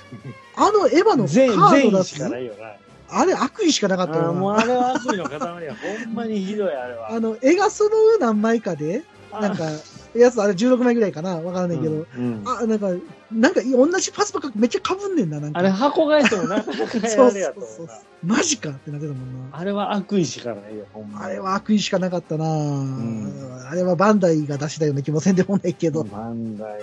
あのエヴァの善カードだ善意しかなついよな。あれ悪意しかなかったあよな。もうあれは悪意の塊や。ほんまにひどい、あれは。あの、絵がその何枚かで、なんか、やつあれ16枚ぐらいかなわからないけど。うんあ、なんか、なんか同じパスばっかめっちゃ被んねんな、なんか。あれ箱買いしてもなかなかやとそうそう思うな。マジかってなってたもんな。あれは悪意しかないよ、ほんまに。あれは悪意しかなかったな、んあれはバンダイが出したような気もせんでもないけど。バンダイ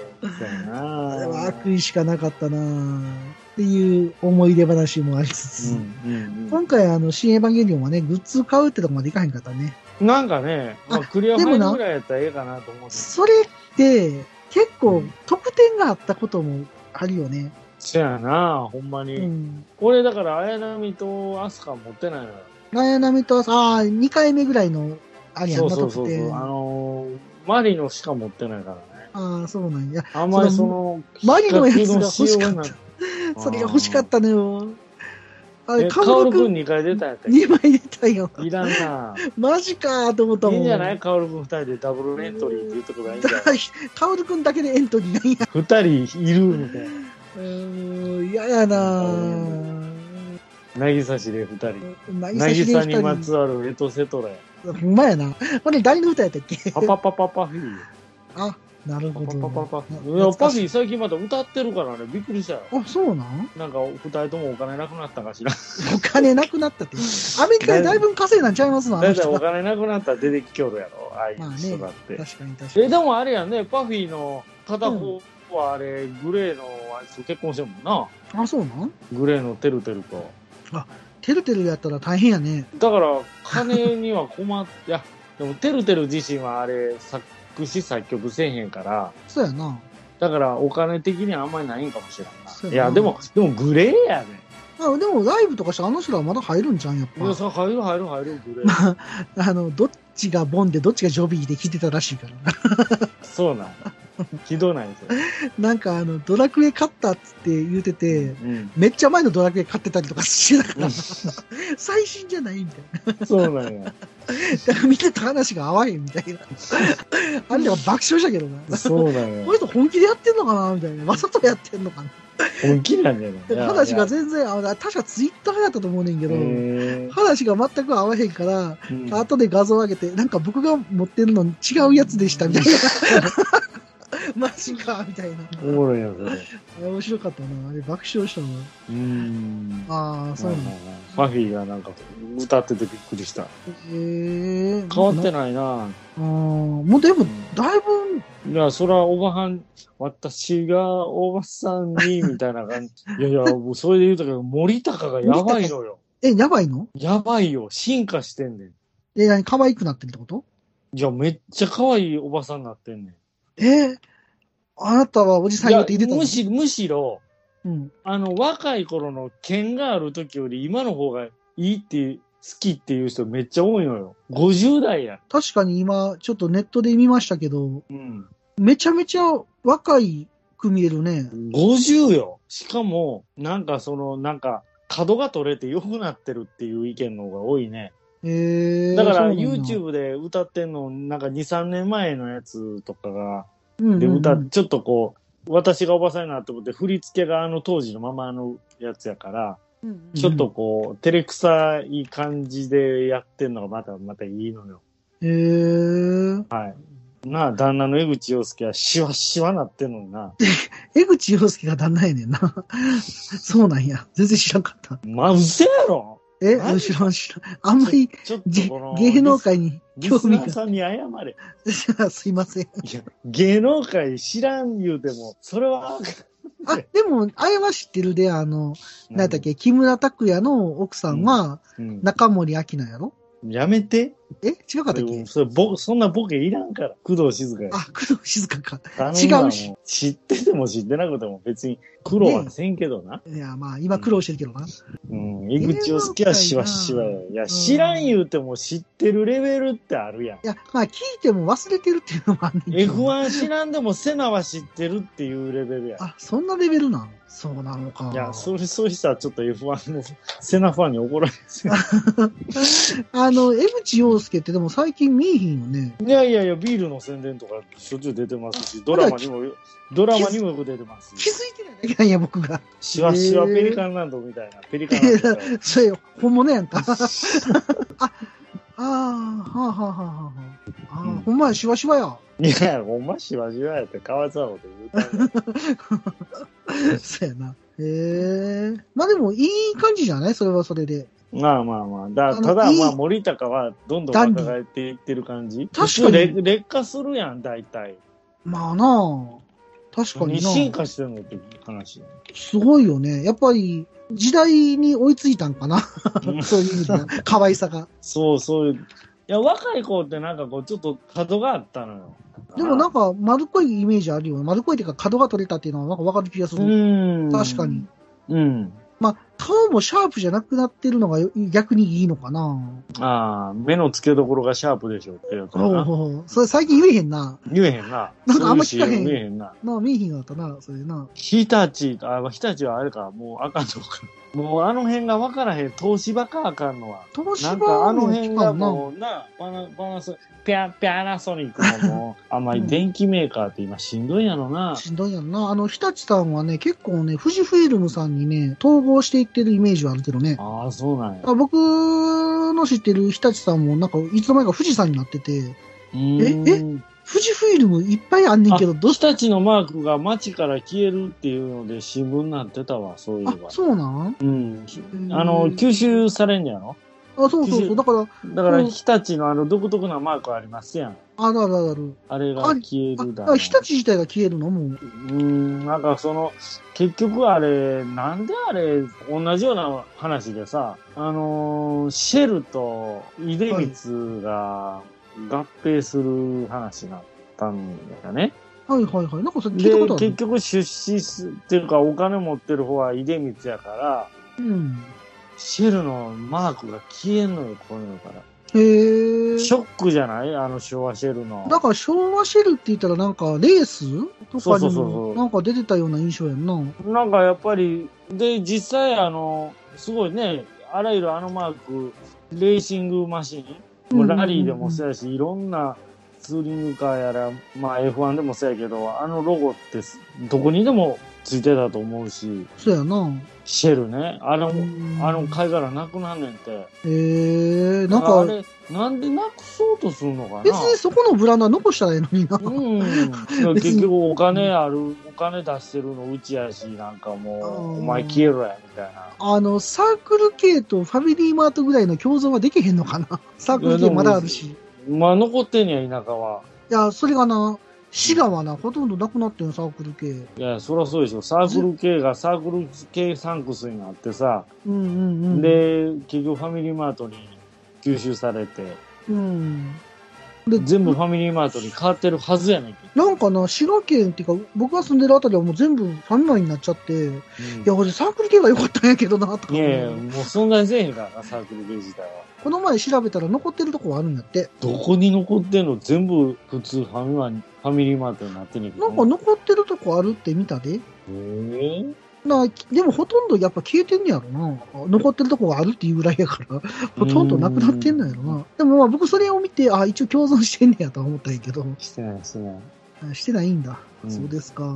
な。あれは悪意しかなかったなっていう思い出話もありつつ。うん今回あの、新エヴァンゲリオンはね、グッズ買うってとこまでいかへんかったね。うん。なんかね、まあ、クリアファイルぐらいやったらええかなと思って。それって、結構得点があったこともあるよね。そやな、ほんまに。うん。俺だから、綾波とアスカ持ってないのよ。ダイアナミと、ああ、2回目ぐらいの、あれやんな、そうそうそうそう。ああのー、マリノしか持ってないからね。あー、そうなんや。あんまりその、マリのやつが欲しかった。それが欲しかったのよ。あれ、カカオルくんオルくん2回出たんやったっ2枚出たよ。けいらんな。マジかーと思ったもん。いいんじゃない？カオルくん2人でダブルエントリーっていうところがいいんじゃない？カオルくんだけでエントリーなんや。?2 人いるみたいな。うーん、嫌やなー渚市で2人。渚渚にまつわるエトセトラや。ほんまやな。これ誰の歌やったっけ？パパパパパフィー。あ、なるほど。パパパパフィー。いなや、パー最近また歌ってるからね、びっくりしたよ。あ、そうなん？なんか、二人ともお金なくなったかしら。お金なくなったって。アメリカでだいぶ稼いなんちゃいますの？だいたい。お金なくなったら出てきょるやろ、ああいう人だって。確かに確かに。え、でもあれやね、パフィーの片方はあれ、グレーのあいつと結婚してるもんな。あ、そうなん？グレーのてるてると。てるてるやったら大変やね。だから、金には困っ、いや、でもてるてる自身はあれ、作詞作曲せえへんから、そうやな。だからお金的にはあんまりないんかもしれんな。そうやないや、でも、でもグレーやね。あでもライブとかしてあの人らまだ入るんじゃん、やっいや、ぱ。さ、入る入る入る、グレー。あの、どっちがボンでどっちがジョビーで聞いてたらしいからな。そうなん。ひどないんですよ。なんかあの、ドラクエ買ったっつって言うてて、うん。めっちゃ前のドラクエ買ってたりとかしてたから、最新じゃないみたいな。そうなんや。だから見てた話が合わへんみたいな。あれでは爆笑したけどな。そうなんやこの。人本気でやってんのかなみたいな。わざとやってんのかな本気なんじゃないで話が全然、あ確かツイッターやったと思うねんけど、然話が全く合わへんから、うん後で画像上げて、なんか僕が持ってるの違うやつでしたみたいな。マジかみたいな。おもろいやそれ。あれ面白かったな。あれ爆笑したわ。うーん。ああ、そうなんだ。パフィーがなんか歌っててびっくりした。へえ変わってないな。ああ、もうでも、だいぶ、いや、そら、おばはん、私がおばさんに、みたいな感じ。いやいや、もうそれで言うたけど、森高がやばいのよ。え、やばいの？やばいよ。進化してんねん。え、何可愛くなってるってこと？いや、めっちゃ可愛いおばさんになってんねん。えーあなたはおじさんいやよって言ってたの？むしむしろ、うん。あの、若い頃の剣がある時より今の方がいいっていう、好きっていう人めっちゃ多いのよ。50代や。確かに今、ちょっとネットで見ましたけど、うん。めちゃめちゃ若いく見えるね。50よ。しかも、なんかその、なんか、角が取れて良くなってるっていう意見の方が多いね。えー、だから YouTube で歌ってんの、なんか2、3年前のやつとかが、うんうんうんで歌っ、ちょっとこう、私がおばさんになって思って、振り付けがあの当時のままのやつやから、ちょっとこう、照れくさい感じでやってんのがまた、またいいのよ。へえ。はい。なあ、旦那の江口洋介はシワシワなってんのにな。江口洋介が旦那やねんな。そうなんや。全然知らんかった。まあ、うせやろえマジ？知らん知らん。あんまりちょっげとこの、芸能界にリ興味が。さんに謝れ。すいません。いや、芸能界知らん言うても、それは、あ、でも、あれは知ってるで、あの、なんだっけ、木村拓哉の奥さんは、うん中森明菜やろ？やめて。え違かったっけ？それぼそんなボケいらんから。工藤静香や。あ、工藤静香か。違うしも知ってても知ってなくても別に苦労はせんけどな。いや、まあ、今苦労してるけどな。うん。江口洋介はしわしわや。いや、知らん言うても知ってるレベルってあるやん。いや、まあ、聞いても忘れてるっていうのもあんねんけど。F1 知らんでもセナは知ってるっていうレベルや。あ、そんなレベルなん？そうなのか。いや、それ、そうしたらちょっと F1 のセナファンに怒られますよ。あの、江口洋介ってでも最近見えひんよね。いやいやいや、ビールの宣伝とかしょっちゅう出てますし、ドラマにも、ドラマにもよく出てます気づいてないだけなんや、僕が。シワシワペリカンランドみたいな。ペリカンランドみたいな。それ、本物やんか。あ、ああ、はあはあはあはあ。あー、ほんまや、しわしわや。いや、ほんましわしわやってかわいそうなこと言うたんそうやな。へえ。まあでも、いい感じじゃないそれはそれで。まあまあまあ。だただ、まあ、森高はどんどん若返っていってる感じ。確かに劣劣化するやん、大体。まあなあ。確かにに進な。化してるのって話。すごいよね。やっぱり、時代に追いついたんかな。そういう意味では。可愛さが。そうそういう。いや、若い子ってなんかこう、ちょっと角があったのよ。でもなんか、丸っこいイメージあるよね。丸っこいっていうか、角が取れたっていうのはなんかわかる気がすうる。ん。確かに。うん。まあ、顔もシャープじゃなくなってるのがよ逆にいいのかな。ああ、目の付けどころがシャープでしょってやつほうな。ほうほう。それ最近言えへんな。言えへんな。なんかあんま聞かへん言えへんな。なあ、見えへんかったな、それな。日立、あ、日立はあれか、もうあかんのか。もうあの辺が分からへん。東芝かあかんのは。東芝なんかあのも辺がもうな、パナパナソ、ピャ、ピャナソニックももう、あんまり電気メーカーって今しんどいんやろな。しんどいやんな。あの、日立さんはね、結構ね、富士フイルムさんにね、統合していってるイメージはあるけどね。ああ、そうなんや。あ僕の知ってる日立さんも、なんか、いつの間にか富士山になってて、うーん富士フイルムいっぱいあんねんけど、どうし日立のマークが街から消えるっていうので新聞になってたわ、そういえあば、。そうなん？うん。あの、吸収されんやろ？あ、そうそうそう。だから、だから、うん日立のあの独特なマークありますやん。あるあるある。あれが消えあ、るだだから日立自体が消えるの？もう。うーん、なんかその、結局あれ、なんであれ、同じような話でさ、あのーシェルと出光が合併する話になったんだよね。はいはいはい。なんかそれ聞いたでことあ、る。結局出資すっていうかお金持ってる方は出光やから、うん。シェルのマークが消えんのよ、こういうのから。へえ。ショックじゃない？あの昭和シェルの。だから昭和シェルって言ったらなんかレース？とかにもなんか出てたような印象やんな。なんかやっぱり、で、実際あの、すごいね、あらゆるあのマーク、レーシングマシン、もうラリーでもそうやし、いろんなツーリングカーやら、まあ F1 でもそうやけど、あのロゴってすどこにでもついてたと思うし、そうやな。シェルね、あの、んあの貝殻なくなんねんて。へえ。なんか、あれ、なんでなくそうとするのかな？別にそこのブランドは残したらええのにな。うん。結局お金ある、お金出してるのうちやし、なんかもう、お前消えろや、みたいな。あの、サークル系とファミリーマートぐらいの共存はできへんのかな？サークル系まだあるし。まあ残ってんねや、田舎は。いや、それがな、滋賀はな、ほとんどなくなってん、サークル系。いや、そりゃそうでしょ。サークル系がサークル系サンクスになってさ、うんうんうん。、で、結局ファミリーマートに吸収されて、うん。で、全部ファミリーマートに変わってるはずやねんけなんかな、滋賀県っていうか、僕が住んでるあたりはもう全部ファミマになっちゃって、いど。や、俺サークル系が良かったんやけどな、とかい。やいや、もう存在せえへんからな、サークル系自体は。この前調べたら残ってるとこはあるんやって。どこに残ってんの？全部普通ファミマに、ファミリーマートになってんねんけど。なんか残ってるとこあるって見たで。えなでもほとんどやっぱ消えてんねやろな。残ってるとこがあるっていうぐらいやから、ほとんどなくなってんのやろな。でもまあ僕それを見て、あ、一応共存してんねやとは思ったんやけど、してない、してない。あしてないんだ。うんそうですか。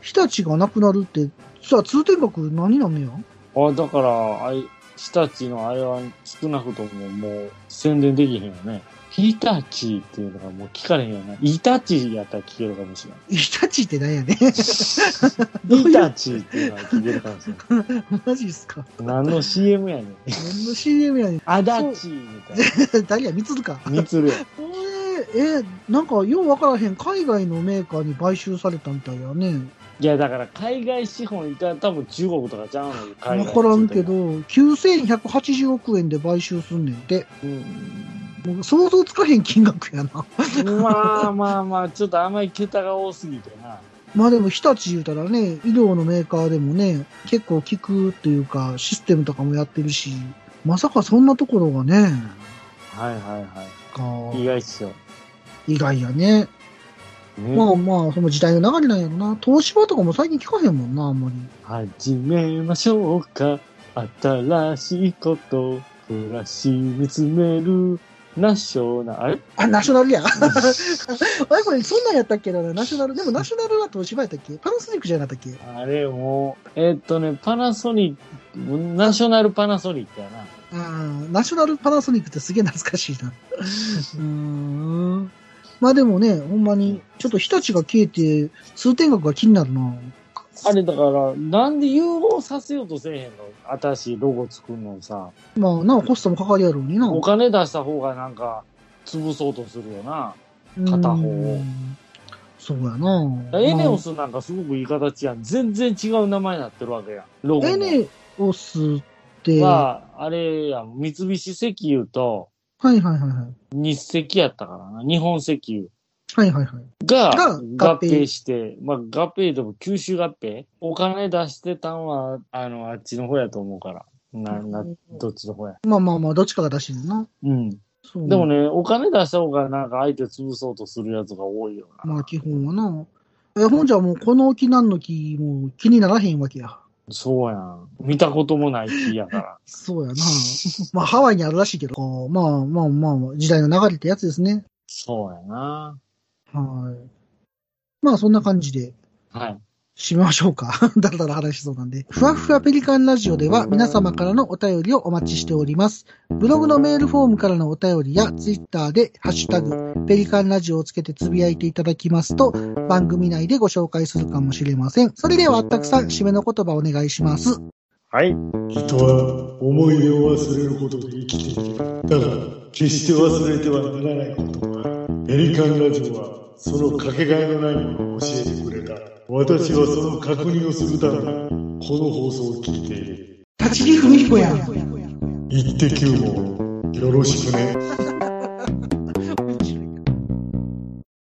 日立がなくなるって、じゃあ通天閣何なんねや？あ、だから、あい、日立のあれは少なくとももう宣伝できへんよね。日立っていうのがもう聞かれへんよな。イタチやったら聞けるかもしれない。イタチって何やねん。イタチっていうのは聞けるかもしれない。マジっすか。何の CM やねん。何の CM やねん。あだちみたい誰や、みつるか。な。みつるや。え、なんかようわからへん海外のメーカーに買収されたみたいやね。いや、だから海外資本いたら多分中国とかちゃうのよ、海わ外からんけど、9180億円で買収すんねんて。うん。もう想像つかへん金額やな。まあまあまあ、ちょっとあんまり桁が多すぎてな。まあでも日立言うたらね、医療のメーカーでもね、結構効くっていうか、システムとかもやってるし、まさかそんなところがね、はいはいかはい。意外っすよ。意外やね。ねまあまあ、その時代の流れなんやろな。東芝とかも最近聞かへんもんな、あんまり。始めましょうか。新しいこと、暮らし見つめる、ナショナル、あナショナルや。あれこれ、そんなんやったっけな、ナショナル？でもナショナルは東芝やったっけ？パナソニックじゃなかったっけ？あれもう、えーっとね、パナソニック、ナショナルパナソニックやな。ああ、ナショナルパナソニックってすげえ懐かしいな。うーん。まあでもね、ほんまに、ちょっと日立が消えて、通天閣が気になるな。あれだから、なんで融合させようとせえへんの？新しいロゴ作るのさ。まあ、なおコストもかかりやろうにな。お金出した方がなんか、潰そうとするよな。片方をうんそうやな。エネオスなんかすごくいい形やん。全然違う名前になってるわけやん。ロゴもエネオスって、はは、あれやん、三菱石油といはいはいはい。日石やったからな。日本石油はいはいはい。がが合合併併して、まあ合併でも九州合併？お金出してたんは、あの、あっちの方やと思うから。な、な、どっちの方や。まあまあまあ、どっちかが出してるな。うん。そうでもね、お金出した方がなんか相手潰そうとするやつが多いよな。まあ基本はな。え、ほんじゃもうこの木なんの木も気にならへんわけや。そうやん。見たこともない木やから。そうやな。まあハワイにあるらしいけど、まあまあまあ、時代の流れってやつですね。そうやな。はい。まあそんな感じではい。締めましょうか。だらだら話しそうなんで。ふわふわペリカンラジオでは皆様からのお便りをお待ちしております。ブログのメールフォームからのお便りやツイッターでハッシュタグペリカンラジオをつけてつぶやいていただきますと番組内でご紹介するかもしれません。それではあったくさん締めの言葉お願いします。はい。人は思い出を忘れることで生きている。だが、決して忘れてはならないことが、ペリカンラジオはそのかけがえのないものを教えてくれた。私はその確認をするために、この放送を聞いている。立木文彦やん。イッテ Q もよろしくね。